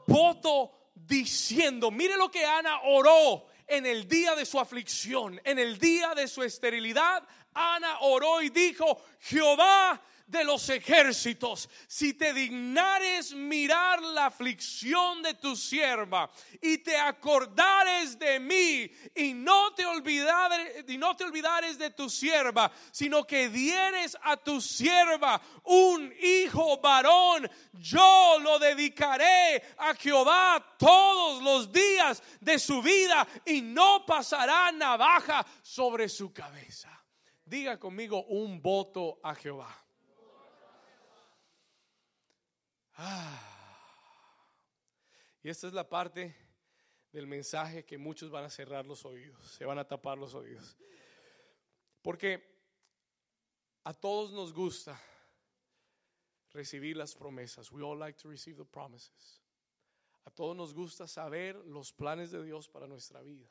Voto diciendo, mire lo que Ana oró en el día de su aflicción, en el día de su esterilidad. Ana oró y dijo, Jehová de los ejércitos, si te dignares mirar la aflicción de tu sierva y te acordares de mí y no te olvidares, y no te olvidares de tu sierva, sino que dieres a tu sierva un hijo varón, yo lo dedicaré a Jehová todos los días de su vida y no pasará navaja sobre su cabeza. Diga conmigo un voto a Jehová. Ah. Y esta es la parte del mensaje que muchos van a cerrar los oídos, se van a tapar los oídos. Porque a todos nos gusta recibir las promesas. We all like to receive the promises. A todos nos gusta saber los planes de Dios para nuestra vida.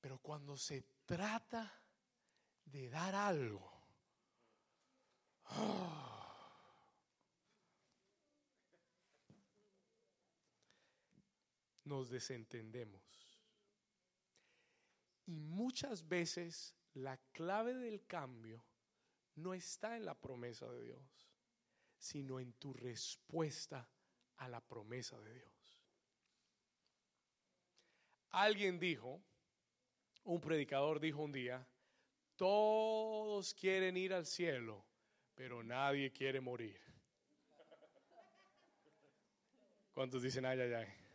Pero cuando se trata de dar algo, oh, nos desentendemos. Y muchas veces la clave del cambio no está en la promesa de Dios, sino en tu respuesta a la promesa de Dios. Alguien dijo, un predicador dijo un día, todos quieren ir al cielo, pero nadie quiere morir. ¿Cuántos dicen ay, ay, ay?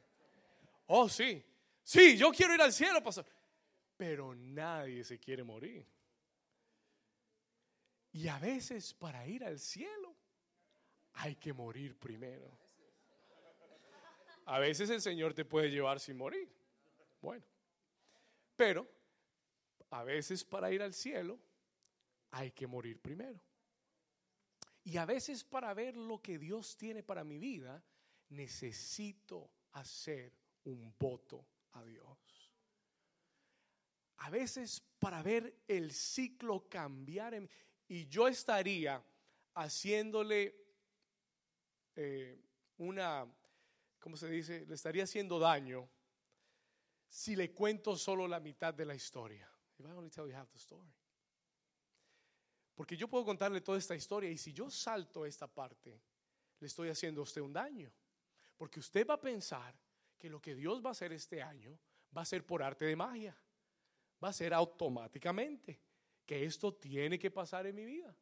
Oh, sí. Sí, yo quiero ir al cielo, pastor. Pero nadie se quiere morir. Y a veces para ir al cielo hay que morir primero. A veces el Señor te puede llevar sin morir. Bueno, pero a veces para ir al cielo hay que morir primero. Y a veces para ver lo que Dios tiene para mi vida, necesito hacer un voto a Dios. a veces para ver el ciclo cambiar y yo estaría haciéndole eh, una, ¿cómo se dice? Le estaría haciendo daño si le cuento solo la mitad de la historia. If I only tell you half the story. Porque yo puedo contarle toda esta historia y si yo salto esta parte, le estoy haciendo a usted un daño. Porque usted va a pensar que lo que Dios va a hacer este año va a ser por arte de magia. Va a ser automáticamente. Que esto tiene que pasar en mi vida.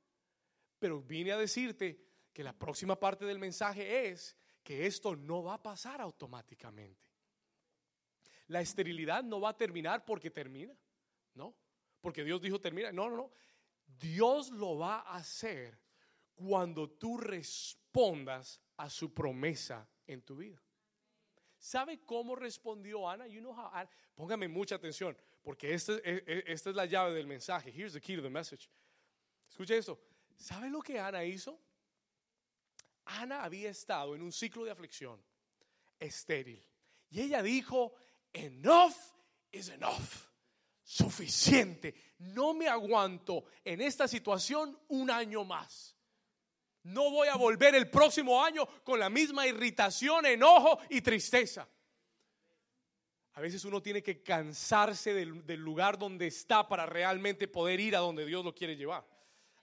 Pero vine a decirte que la próxima parte del mensaje es que esto no va a pasar automáticamente. La esterilidad no va a terminar porque termina. No. Porque Dios dijo termina. No, no, no. Dios lo va a hacer cuando tú respondas a su promesa en tu vida. ¿Sabe cómo respondió Ana? You know how Póngame mucha atención, porque esta, e, e, esta es la llave del mensaje. Here's the key to the message. Escuche esto. ¿Sabe lo que Ana hizo? Ana había estado en un ciclo de aflicción estéril. Y ella dijo, enough is enough suficiente. No me aguanto en esta situación un año más. No voy a volver el próximo año con la misma irritación, enojo y tristeza. A veces uno tiene que cansarse del, lugar donde está para realmente poder ir a donde Dios lo quiere llevar.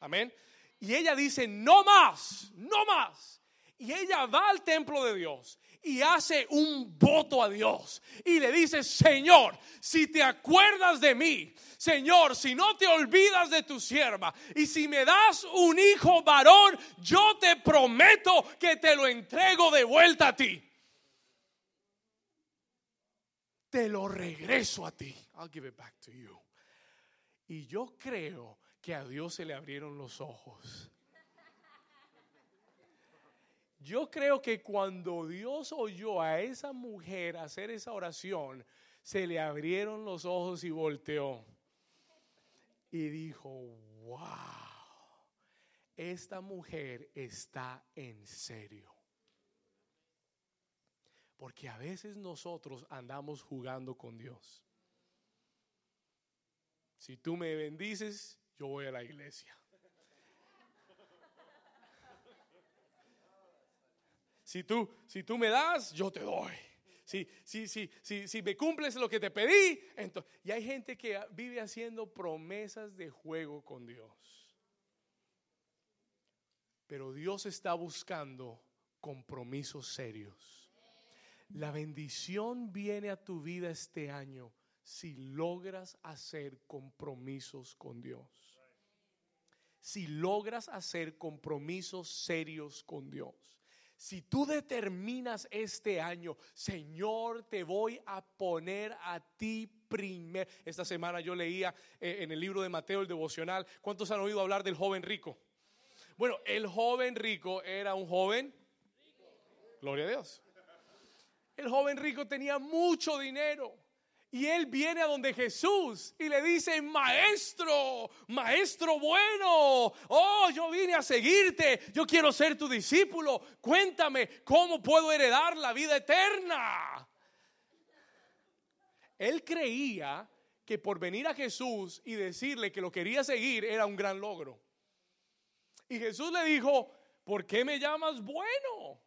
Amén. Y ella dice, no más, no más. Y ella va al templo de Dios y hace un voto a Dios y le dice, Señor, si te acuerdas de mí, Señor, si no te olvidas de tu sierva y si me das un hijo varón, yo te prometo que te lo entrego de vuelta a ti. Te lo regreso a ti. I'll give it back to you. Y yo creo que a Dios se le abrieron los ojos. Yo creo que cuando Dios oyó a esa mujer hacer esa oración, se le abrieron los ojos y volteó. Y dijo, wow, esta mujer está en serio. Porque a veces nosotros andamos jugando con Dios. Si tú me bendices, yo voy a la iglesia. Si tú, si tú me das, yo te doy. Si, si, si, si, si me cumples lo que te pedí, entonces, y hay gente que vive haciendo promesas de juego con Dios. Pero Dios está buscando compromisos serios. La bendición viene a tu vida este año si logras hacer compromisos con Dios. Si logras hacer compromisos serios con Dios. Si tú determinas este año, Señor, te voy a poner a ti primero. Esta semana yo leía eh, en el libro de Mateo, el devocional, ¿cuántos han oído hablar del joven rico? Bueno, el joven rico era un joven. Gloria a Dios. El joven rico tenía mucho dinero. Y él viene a donde Jesús y le dice, maestro, maestro bueno, oh, yo vine a seguirte, yo quiero ser tu discípulo, cuéntame cómo puedo heredar la vida eterna. Él creía que por venir a Jesús y decirle que lo quería seguir era un gran logro. Y Jesús le dijo, ¿por qué me llamas bueno?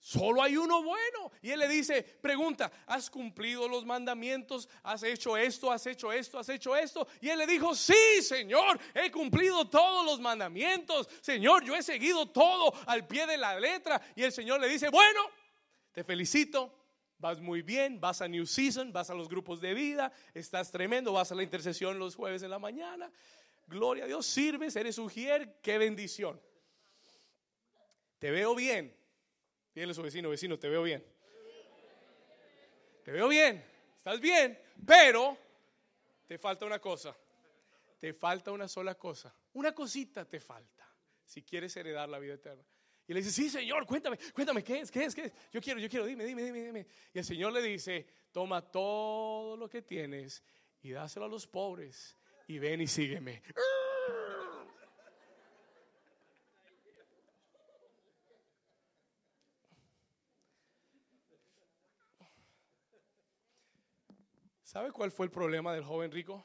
Solo hay uno bueno. Y él le dice, pregunta, ¿has cumplido los mandamientos? ¿Has hecho esto? ¿Has hecho esto? ¿Has hecho esto? Y él le dijo, sí, Señor, he cumplido todos los mandamientos. Señor, yo he seguido todo al pie de la letra. Y el Señor le dice, bueno, te felicito. Vas muy bien, vas a New Season, vas a los grupos de vida, estás tremendo, vas a la intercesión los jueves en la mañana. Gloria a Dios, sirves, eres ujier, qué bendición. Te veo bien, Dile a su vecino, vecino, te veo bien. Te veo bien, estás bien, pero te falta una cosa. Te falta una sola cosa. Una cosita te falta si quieres heredar la vida eterna. Y le dice, sí, Señor, cuéntame, cuéntame, ¿qué es? ¿Qué es? ¿Qué es? Yo quiero, yo quiero, dime, dime, dime, dime. Y el Señor le dice, toma todo lo que tienes y dáselo a los pobres y ven y sígueme. ¿Sabe cuál fue el problema del joven rico?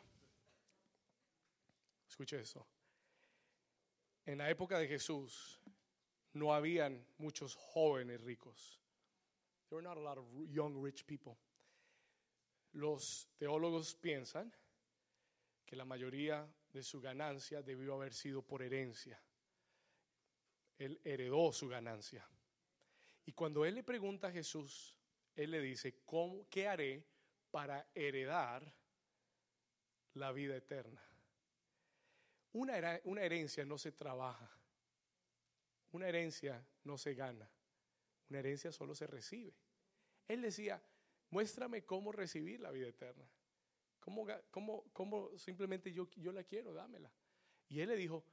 Escuche eso. En la época de Jesús no habían muchos jóvenes ricos. There were not a lot of young rich people. Los teólogos piensan que la mayoría de su ganancia debió haber sido por herencia. Él heredó su ganancia. Y cuando él le pregunta a Jesús, él le dice, ¿cómo, ¿qué haré para heredar la vida eterna? Una, herencia no se trabaja. Una herencia no se gana. Una herencia solo se recibe. Él decía, muéstrame cómo recibir la vida eterna. ¿Cómo, simplemente yo, la quiero? Dámela. Y él le dijo,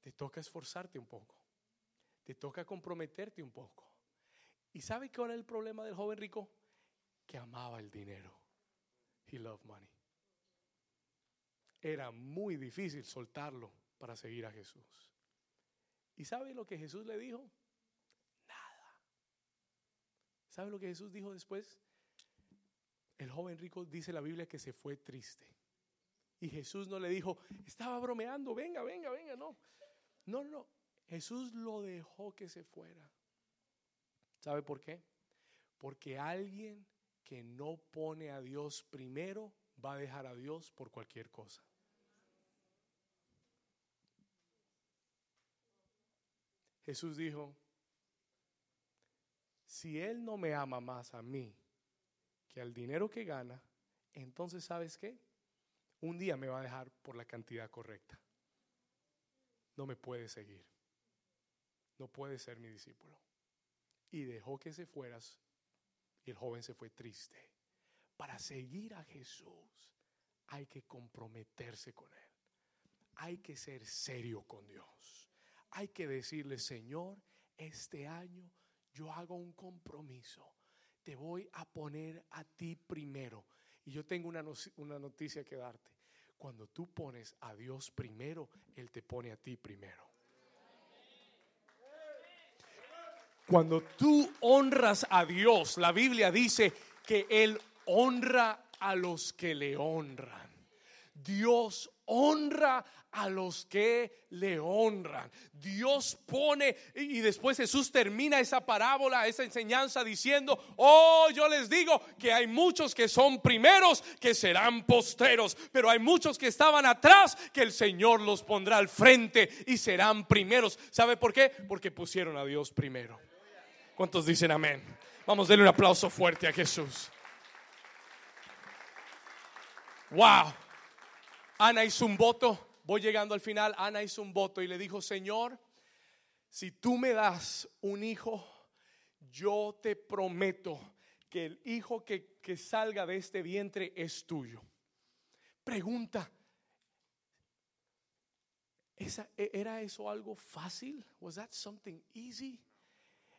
te toca esforzarte un poco. Te toca comprometerte un poco. ¿Y sabe qué era el problema del joven rico? Que amaba el dinero. He loved money. Era muy difícil soltarlo para seguir a Jesús. ¿Y sabe lo que Jesús le dijo? Nada. ¿Sabe lo que Jesús dijo después? El joven rico dice la Biblia que se fue triste. Y Jesús no le dijo, estaba bromeando, venga, venga, venga, no. No, no. Jesús lo dejó que se fuera. ¿Sabe por qué? Porque alguien que no pone a Dios primero va a dejar a Dios por cualquier cosa. Jesús dijo, si Él no me ama más a mí que al dinero que gana, entonces sabes qué? Un día me va a dejar por la cantidad correcta. No me puede seguir. No puede ser mi discípulo y dejó que se fueras. Y el joven se fue triste. Para seguir a Jesús hay que comprometerse con Él. Hay que ser serio con Dios. Hay que decirle, Señor, este año yo hago un compromiso. Te voy a poner a ti primero. Y yo tengo una, una noticia que darte. Cuando tú pones a Dios primero, Él te pone a ti primero. Cuando tú honras a Dios, la Biblia dice que Él honra a los que le honran. Dios honra a los que le honran. Dios pone, y después Jesús termina esa parábola, esa enseñanza diciendo, oh, yo les digo que hay muchos que son primeros que serán posteros, pero hay muchos que estaban atrás que el Señor los pondrá al frente y serán primeros. ¿Sabe por qué? Porque pusieron a Dios primero. ¿Cuántos dicen amén? Vamos a darle un aplauso fuerte a Jesús. Wow. Ana hizo un voto. Voy llegando al final. Ana hizo un voto y le dijo, Señor, si tú me das un hijo, yo te prometo que el hijo que, que salga de este vientre es tuyo. Pregunta, ¿era eso algo fácil? Was that something easy?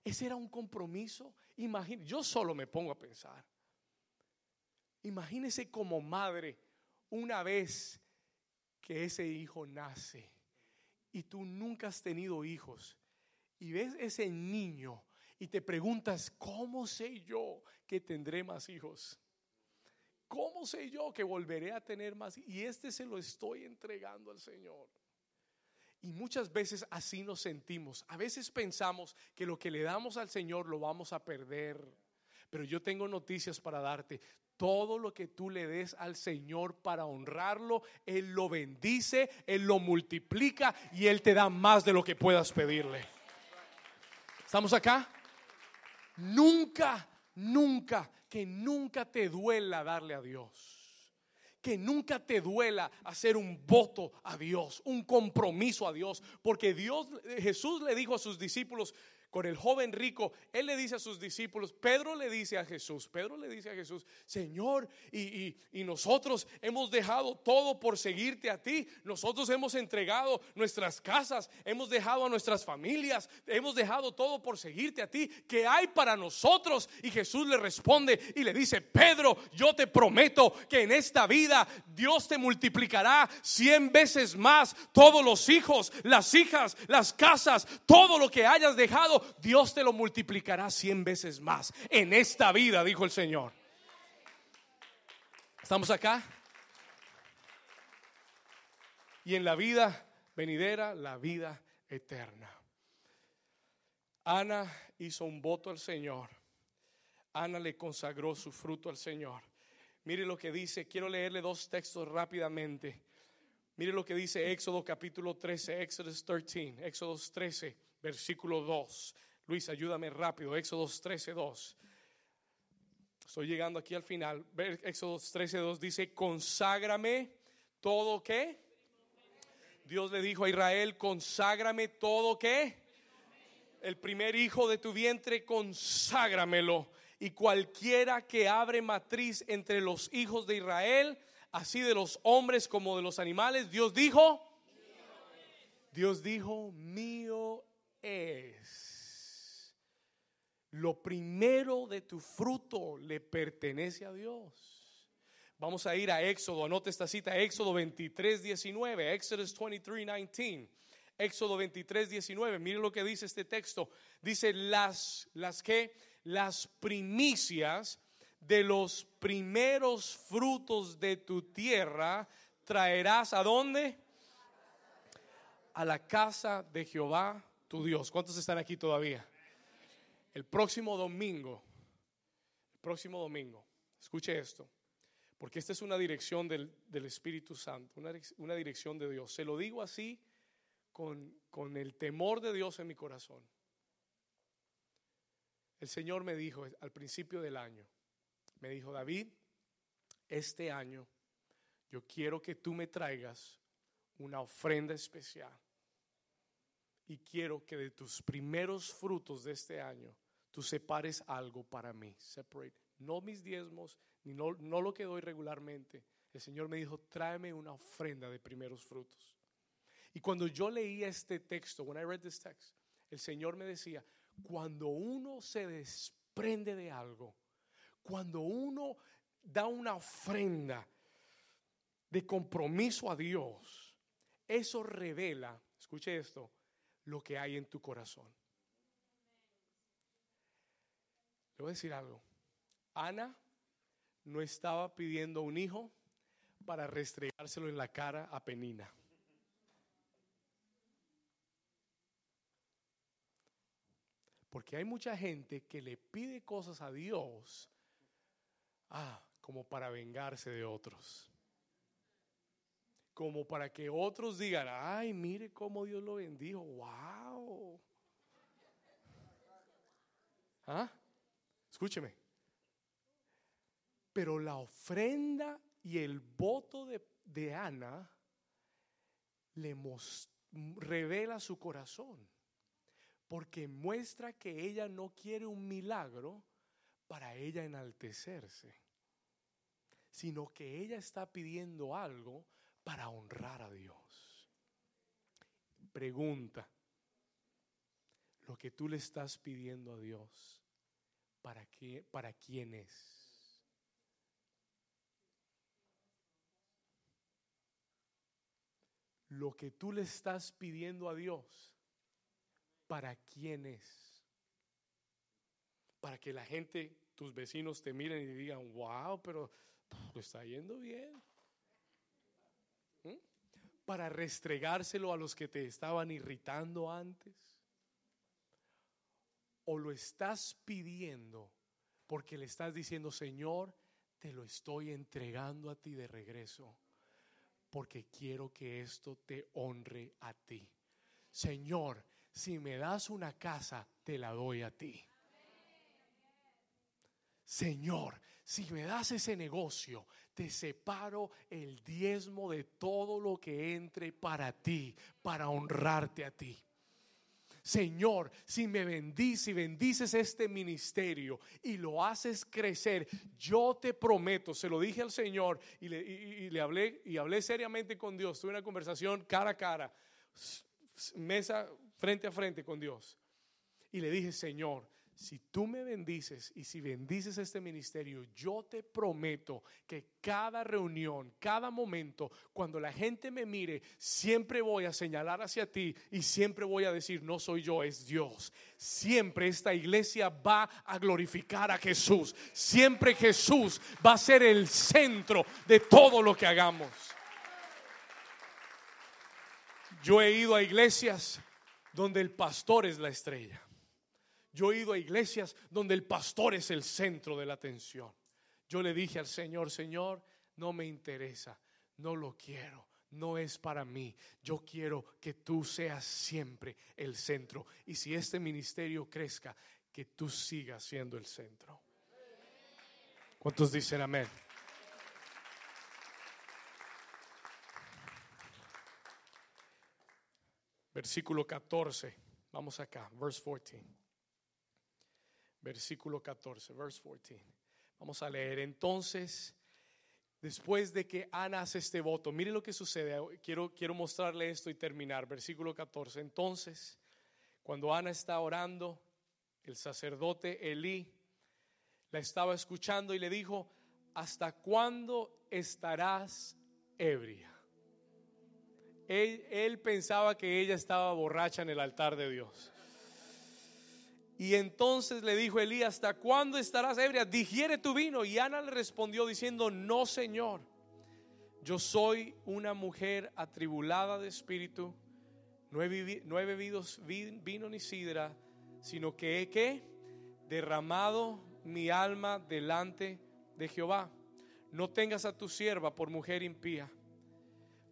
Ese era un compromiso. Yo solo me pongo a pensar. Imagínese como madre una vez que ese hijo nace y tú nunca has tenido hijos y ves ese niño y te preguntas, ¿cómo sé yo que tendré más hijos? ¿Cómo sé yo que volveré a tener más? Y este se lo estoy entregando al Señor. Y muchas veces así nos sentimos. A veces pensamos que lo que le damos al Señor lo vamos a perder. Pero yo tengo noticias para darte. Todo lo que tú le des al Señor para honrarlo, Él lo bendice, Él lo multiplica y Él te da más de lo que puedas pedirle. ¿Estamos acá? Nunca, nunca, que nunca te duela darle a Dios que nunca te duela hacer un voto a Dios, un compromiso a Dios, porque Dios Jesús le dijo a sus discípulos, con el joven rico, él le dice a sus discípulos, Pedro le dice a Jesús, Pedro le dice a Jesús, Señor, y, nosotros hemos dejado todo por seguirte a ti, nosotros hemos entregado nuestras casas, hemos dejado a nuestras familias, hemos dejado todo por seguirte a ti, ¿qué hay para nosotros? Y Jesús le responde y le dice, Pedro, yo te prometo que en esta vida Dios te multiplicará cien veces más todos los hijos, las hijas, las casas, todo lo que hayas dejado Dios te lo multiplicará cien veces más en esta vida, dijo el Señor. ¿Estamos acá? y en la vida venidera la vida eterna. Ana hizo un voto al Señor. Ana le consagró su fruto al Señor. Mire lo que dice, quiero leerle dos textos rápidamente. Mire lo que dice Éxodo capítulo 13, Éxodo 13, Éxodo 13, versículo 2. Luis, ayúdame rápido, Éxodo 13, 2. Estoy llegando aquí al final. Éxodo 13, 2 dice, conságrame todo que. Dios le dijo a Israel, conságrame todo que. El primer hijo de tu vientre, conságramelo. Y cualquiera que abre matriz entre los hijos de Israel, así de los hombres como de los animales, Dios dijo, Dios dijo, mío es. Lo primero de tu fruto le pertenece a Dios. Vamos a ir a Éxodo, anote esta cita, Éxodo 23, 19, Exodus 23, 19. Éxodo 23, 19. Mire lo que dice este texto. Dice las, las que, las primicias de los primeros frutos de tu tierra traerás a dónde? A la casa de Jehová tu Dios. ¿Cuántos están aquí todavía? El próximo domingo, el próximo domingo, escuche esto, porque esta es una dirección del, Espíritu Santo, una, una, dirección de Dios. Se lo digo así con, con el temor de Dios en mi corazón. El Señor me dijo al principio del año, me dijo, David, este año yo quiero que tú me traigas una ofrenda especial. Y quiero que de tus primeros frutos de este año tú separes algo para mí. Separate. No mis diezmos, ni no, no lo que doy regularmente. El Señor me dijo, tráeme una ofrenda de primeros frutos. Y cuando yo leía este texto, when I read this text, el Señor me decía, cuando uno se desprende de algo, cuando uno da una ofrenda de compromiso a Dios, eso revela, escuche esto, lo que hay en tu corazón. Le voy a decir algo. Ana no estaba pidiendo un hijo para restregárselo en la cara a Penina. Porque hay mucha gente que le pide cosas a Dios Ah, como para vengarse de otros. Como para que otros digan, ay, mire cómo Dios lo bendijo. Wow. ¿Ah? Escúcheme. Pero la ofrenda y el voto de, de Ana le revela su corazón. Porque muestra que ella no quiere un milagro para ella enaltecerse sino que ella está pidiendo algo para honrar a Dios. Pregunta, lo que tú le estás pidiendo a Dios, ¿para, qué, para quién es? Lo que tú le estás pidiendo a Dios, ¿para quién es? Para que la gente, tus vecinos te miren y digan, wow, pero lo está yendo bien. Para restregárselo a los que te estaban irritando antes. O lo estás pidiendo porque le estás diciendo, Señor, te lo estoy entregando a ti de regreso. Porque quiero que esto te honre a ti. Señor, si me das una casa, te la doy a ti. Señor, si me das ese negocio, te separo el diezmo de todo lo que entre para ti, para honrarte a ti. Señor, si me bendices y bendices este ministerio y lo haces crecer, yo te prometo, se lo dije al Señor y le, le hablé y hablé seriamente con Dios, tuve una conversación cara a cara, mesa frente a frente con Dios. Y le dije, Señor, si tú me bendices y si bendices este ministerio, yo te prometo que cada reunión, cada momento, cuando la gente me mire, siempre voy a señalar hacia ti y siempre voy a decir, no soy yo, es Dios. Siempre esta iglesia va a glorificar a Jesús. Siempre Jesús va a ser el centro de todo lo que hagamos. Yo he ido a iglesias donde el pastor es la estrella. Yo he ido a iglesias donde el pastor es el centro de la atención. Yo le dije al Señor, Señor, no me interesa, no lo quiero, no es para mí. Yo quiero que tú seas siempre el centro. Y si este ministerio crezca, que tú sigas siendo el centro. ¿Cuántos dicen amén? Versículo 14. Vamos acá, verse 14. Versículo 14, verse 14. Vamos a leer. Entonces, después de que Ana hace este voto, mire lo que sucede. Quiero, quiero mostrarle esto y terminar. Versículo 14. Entonces, cuando Ana está orando, el sacerdote Elí la estaba escuchando y le dijo, ¿hasta cuándo estarás ebria? Él, pensaba que ella estaba borracha en el altar de Dios. Y entonces le dijo Elí, ¿hasta cuándo estarás ebria? Digiere tu vino. Y Ana le respondió diciendo, no, Señor, yo soy una mujer atribulada de espíritu, no he, bebido vino ni sidra, sino que he derramado mi alma delante de Jehová. No tengas a tu sierva por mujer impía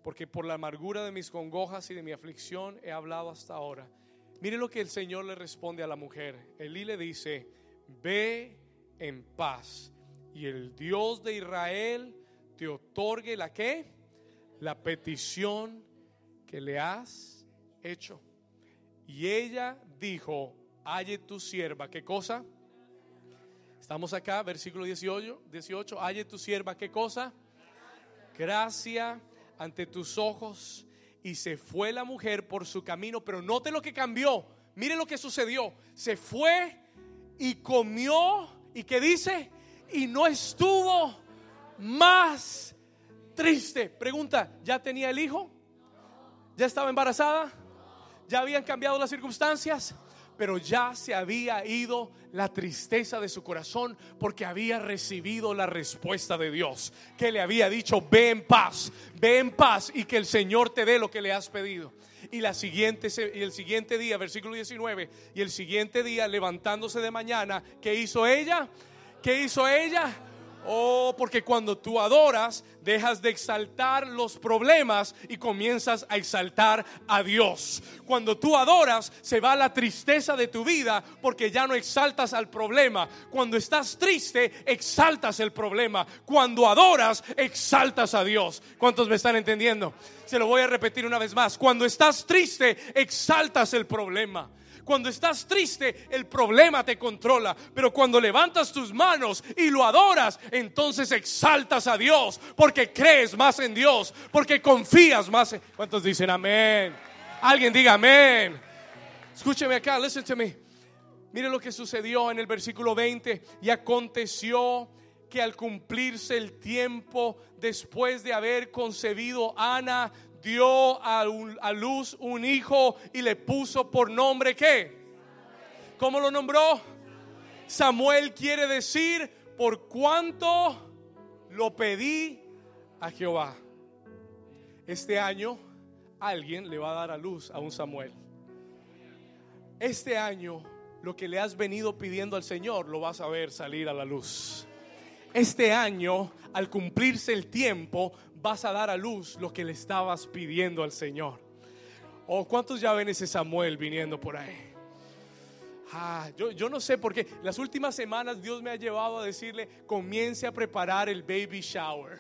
porque por la amargura de mis congojas y de mi aflicción he hablado hasta ahora. Mire lo que el Señor le responde a la mujer. Elí le dice, ve en paz y el Dios de Israel te otorgue la que, la petición que le has hecho. Y ella dijo, halle tu sierva, ¿qué cosa? Estamos acá, versículo 18, 18, halle tu sierva, ¿qué cosa? Gracia ante tus ojos y se fue la mujer por su camino, pero note lo que cambió. Mire lo que sucedió. Se fue y comió y que dice y no estuvo más triste. Pregunta, ¿ya tenía el hijo? ¿Ya estaba embarazada? ¿Ya habían cambiado las circunstancias? Pero ya se había ido la tristeza de su corazón porque había recibido la respuesta de Dios, que le había dicho, ve en paz, ve en paz y que el Señor te dé lo que le has pedido. Y, la siguiente, y el siguiente día, versículo 19, y el siguiente día levantándose de mañana, ¿qué hizo ella? ¿Qué hizo ella? Oh, porque cuando tú adoras, dejas de exaltar los problemas y comienzas a exaltar a Dios. Cuando tú adoras, se va la tristeza de tu vida porque ya no exaltas al problema. Cuando estás triste, exaltas el problema. Cuando adoras, exaltas a Dios. ¿Cuántos me están entendiendo? Se lo voy a repetir una vez más. Cuando estás triste, exaltas el problema. Cuando estás triste, el problema te controla. Pero cuando levantas tus manos y lo adoras, entonces exaltas a Dios. Porque crees más en Dios. Porque confías más en... ¿Cuántos dicen amén? Alguien diga amén. Escúcheme acá, listen to me. Mire lo que sucedió en el versículo 20. Y aconteció que al cumplirse el tiempo después de haber concebido Ana, dio a, luz un hijo y le puso por nombre ¿qué? ¿Cómo lo nombró? Samuel quiere decir por cuánto lo pedí a Jehová. Este año alguien le va a dar a luz a un Samuel. Este año lo que le has venido pidiendo al Señor lo vas a ver salir a la luz. Este año, al cumplirse el tiempo, vas a dar a luz lo que le estabas pidiendo al Señor. ¿O cuántos ya ven ese Samuel viniendo por ahí? Ah, yo, no sé por qué. Las últimas semanas Dios me ha llevado a decirle, comience a preparar el baby shower.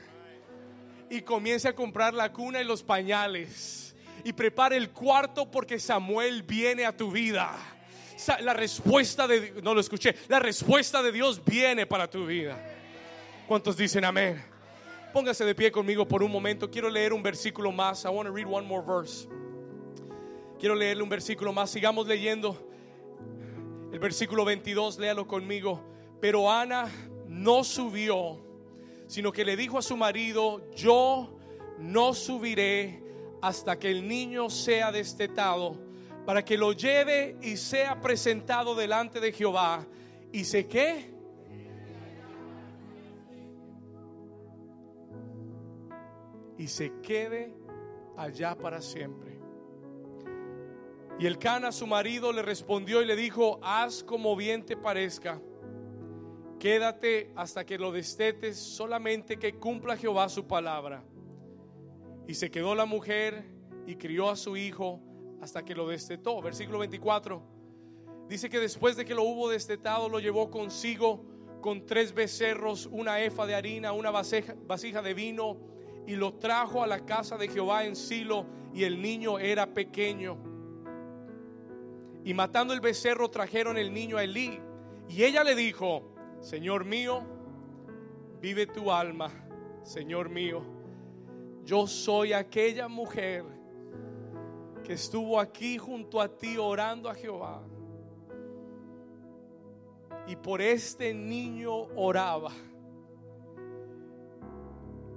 Y comience a comprar la cuna y los pañales. Y prepare el cuarto porque Samuel viene a tu vida. La respuesta de, no lo escuché, la respuesta de Dios viene para tu vida. ¿Cuántos dicen amén? Póngase de pie conmigo por un momento. Quiero leer un versículo más. I want to read one more verse. Quiero leerle un versículo más. Sigamos leyendo. El versículo 22, léalo conmigo. Pero Ana no subió, sino que le dijo a su marido, yo no subiré hasta que el niño sea destetado, para que lo lleve y sea presentado delante de Jehová. ¿Y sé qué? Y se quede allá para siempre. Y el Cana, su marido, le respondió y le dijo, haz como bien te parezca. Quédate hasta que lo destetes, solamente que cumpla Jehová su palabra. Y se quedó la mujer y crió a su hijo hasta que lo destetó. Versículo 24. Dice que después de que lo hubo destetado, lo llevó consigo con tres becerros, una efa de harina, una vasija, vasija de vino, y lo trajo a la casa de Jehová en Silo, y el niño era pequeño. Y matando el becerro trajeron el niño a Elí. Y ella le dijo, Señor mío, vive tu alma, Señor mío. Yo soy aquella mujer que estuvo aquí junto a ti orando a Jehová. Y por este niño oraba.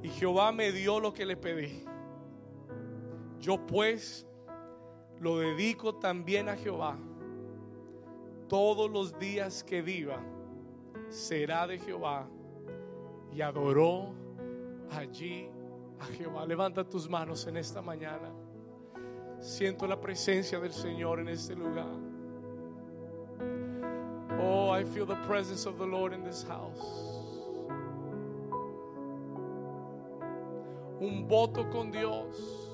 Y Jehová me dio lo que le pedí. Yo pues lo dedico también a Jehová. Todos los días que viva será de Jehová. Y adoró allí a Jehová. Levanta tus manos en esta mañana. Siento la presencia del Señor en este lugar. Oh, I feel the presence of the Lord in this house. Un voto con Dios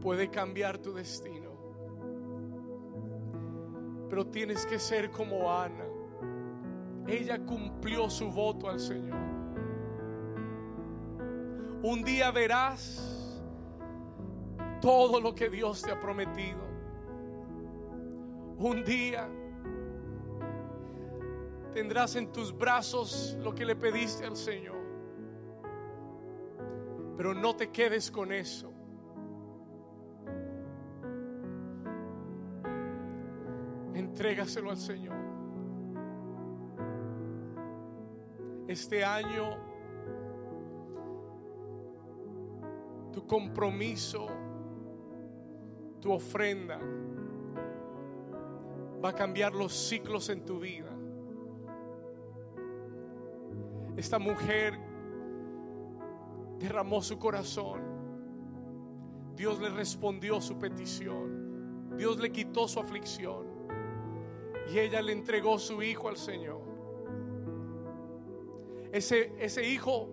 puede cambiar tu destino. Pero tienes que ser como Ana. Ella cumplió su voto al Señor. Un día verás todo lo que Dios te ha prometido. Un día tendrás en tus brazos lo que le pediste al Señor. Pero no te quedes con eso. Entrégaselo al Señor. Este año, tu compromiso, tu ofrenda, va a cambiar los ciclos en tu vida. Esta mujer derramó su corazón. Dios le respondió su petición. Dios le quitó su aflicción. Y ella le entregó su hijo al Señor. Ese, ese hijo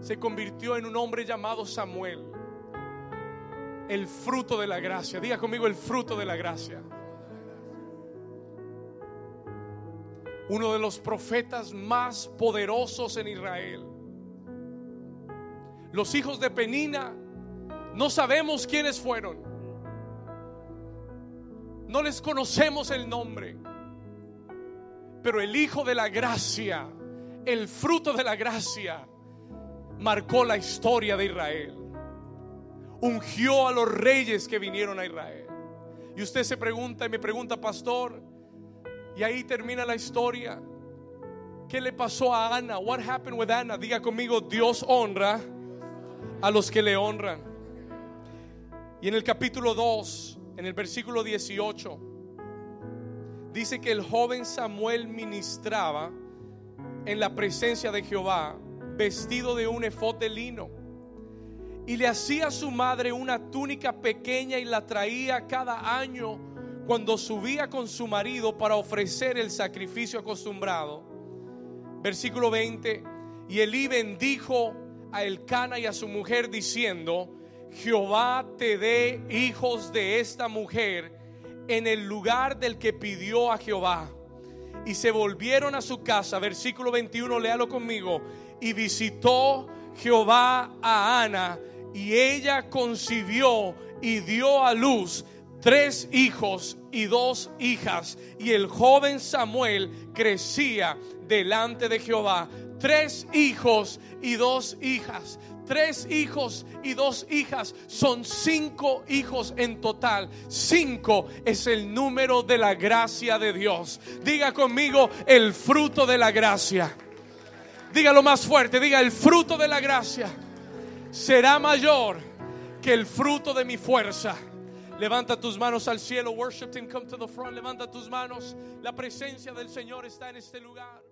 se convirtió en un hombre llamado Samuel. El fruto de la gracia. Diga conmigo el fruto de la gracia. Uno de los profetas más poderosos en Israel. Los hijos de Penina no sabemos quiénes fueron. No les conocemos el nombre. Pero el Hijo de la Gracia, el fruto de la gracia, marcó la historia de Israel. Ungió a los reyes que vinieron a Israel. Y usted se pregunta y me pregunta, pastor, y ahí termina la historia. ¿Qué le pasó a Ana? What happened with Ana? Diga conmigo, Dios honra a los que le honran. Y en el capítulo 2, en el versículo 18, dice que el joven Samuel ministraba en la presencia de Jehová vestido de un efod de lino. Y le hacía a su madre una túnica pequeña y la traía cada año cuando subía con su marido para ofrecer el sacrificio acostumbrado. Versículo 20. Y Elí bendijo a Elcana y a su mujer diciendo, Jehová te dé hijos de esta mujer en el lugar del que pidió a Jehová. Y se volvieron a su casa, versículo 21, léalo conmigo. Y visitó Jehová a Ana y ella concibió y dio a luz tres hijos y dos hijas. Y el joven Samuel crecía delante de Jehová. Tres hijos y dos hijas tres hijos y dos hijas. Son cinco hijos en total. Cinco es el número de la gracia de Dios. Diga conmigo el fruto de la gracia. Dígalo más fuerte. Diga el fruto de la gracia será mayor que el fruto de mi fuerza. Levanta tus manos al cielo. Worship Him. Come to the front. Levanta tus manos. La presencia del Señor está en este lugar.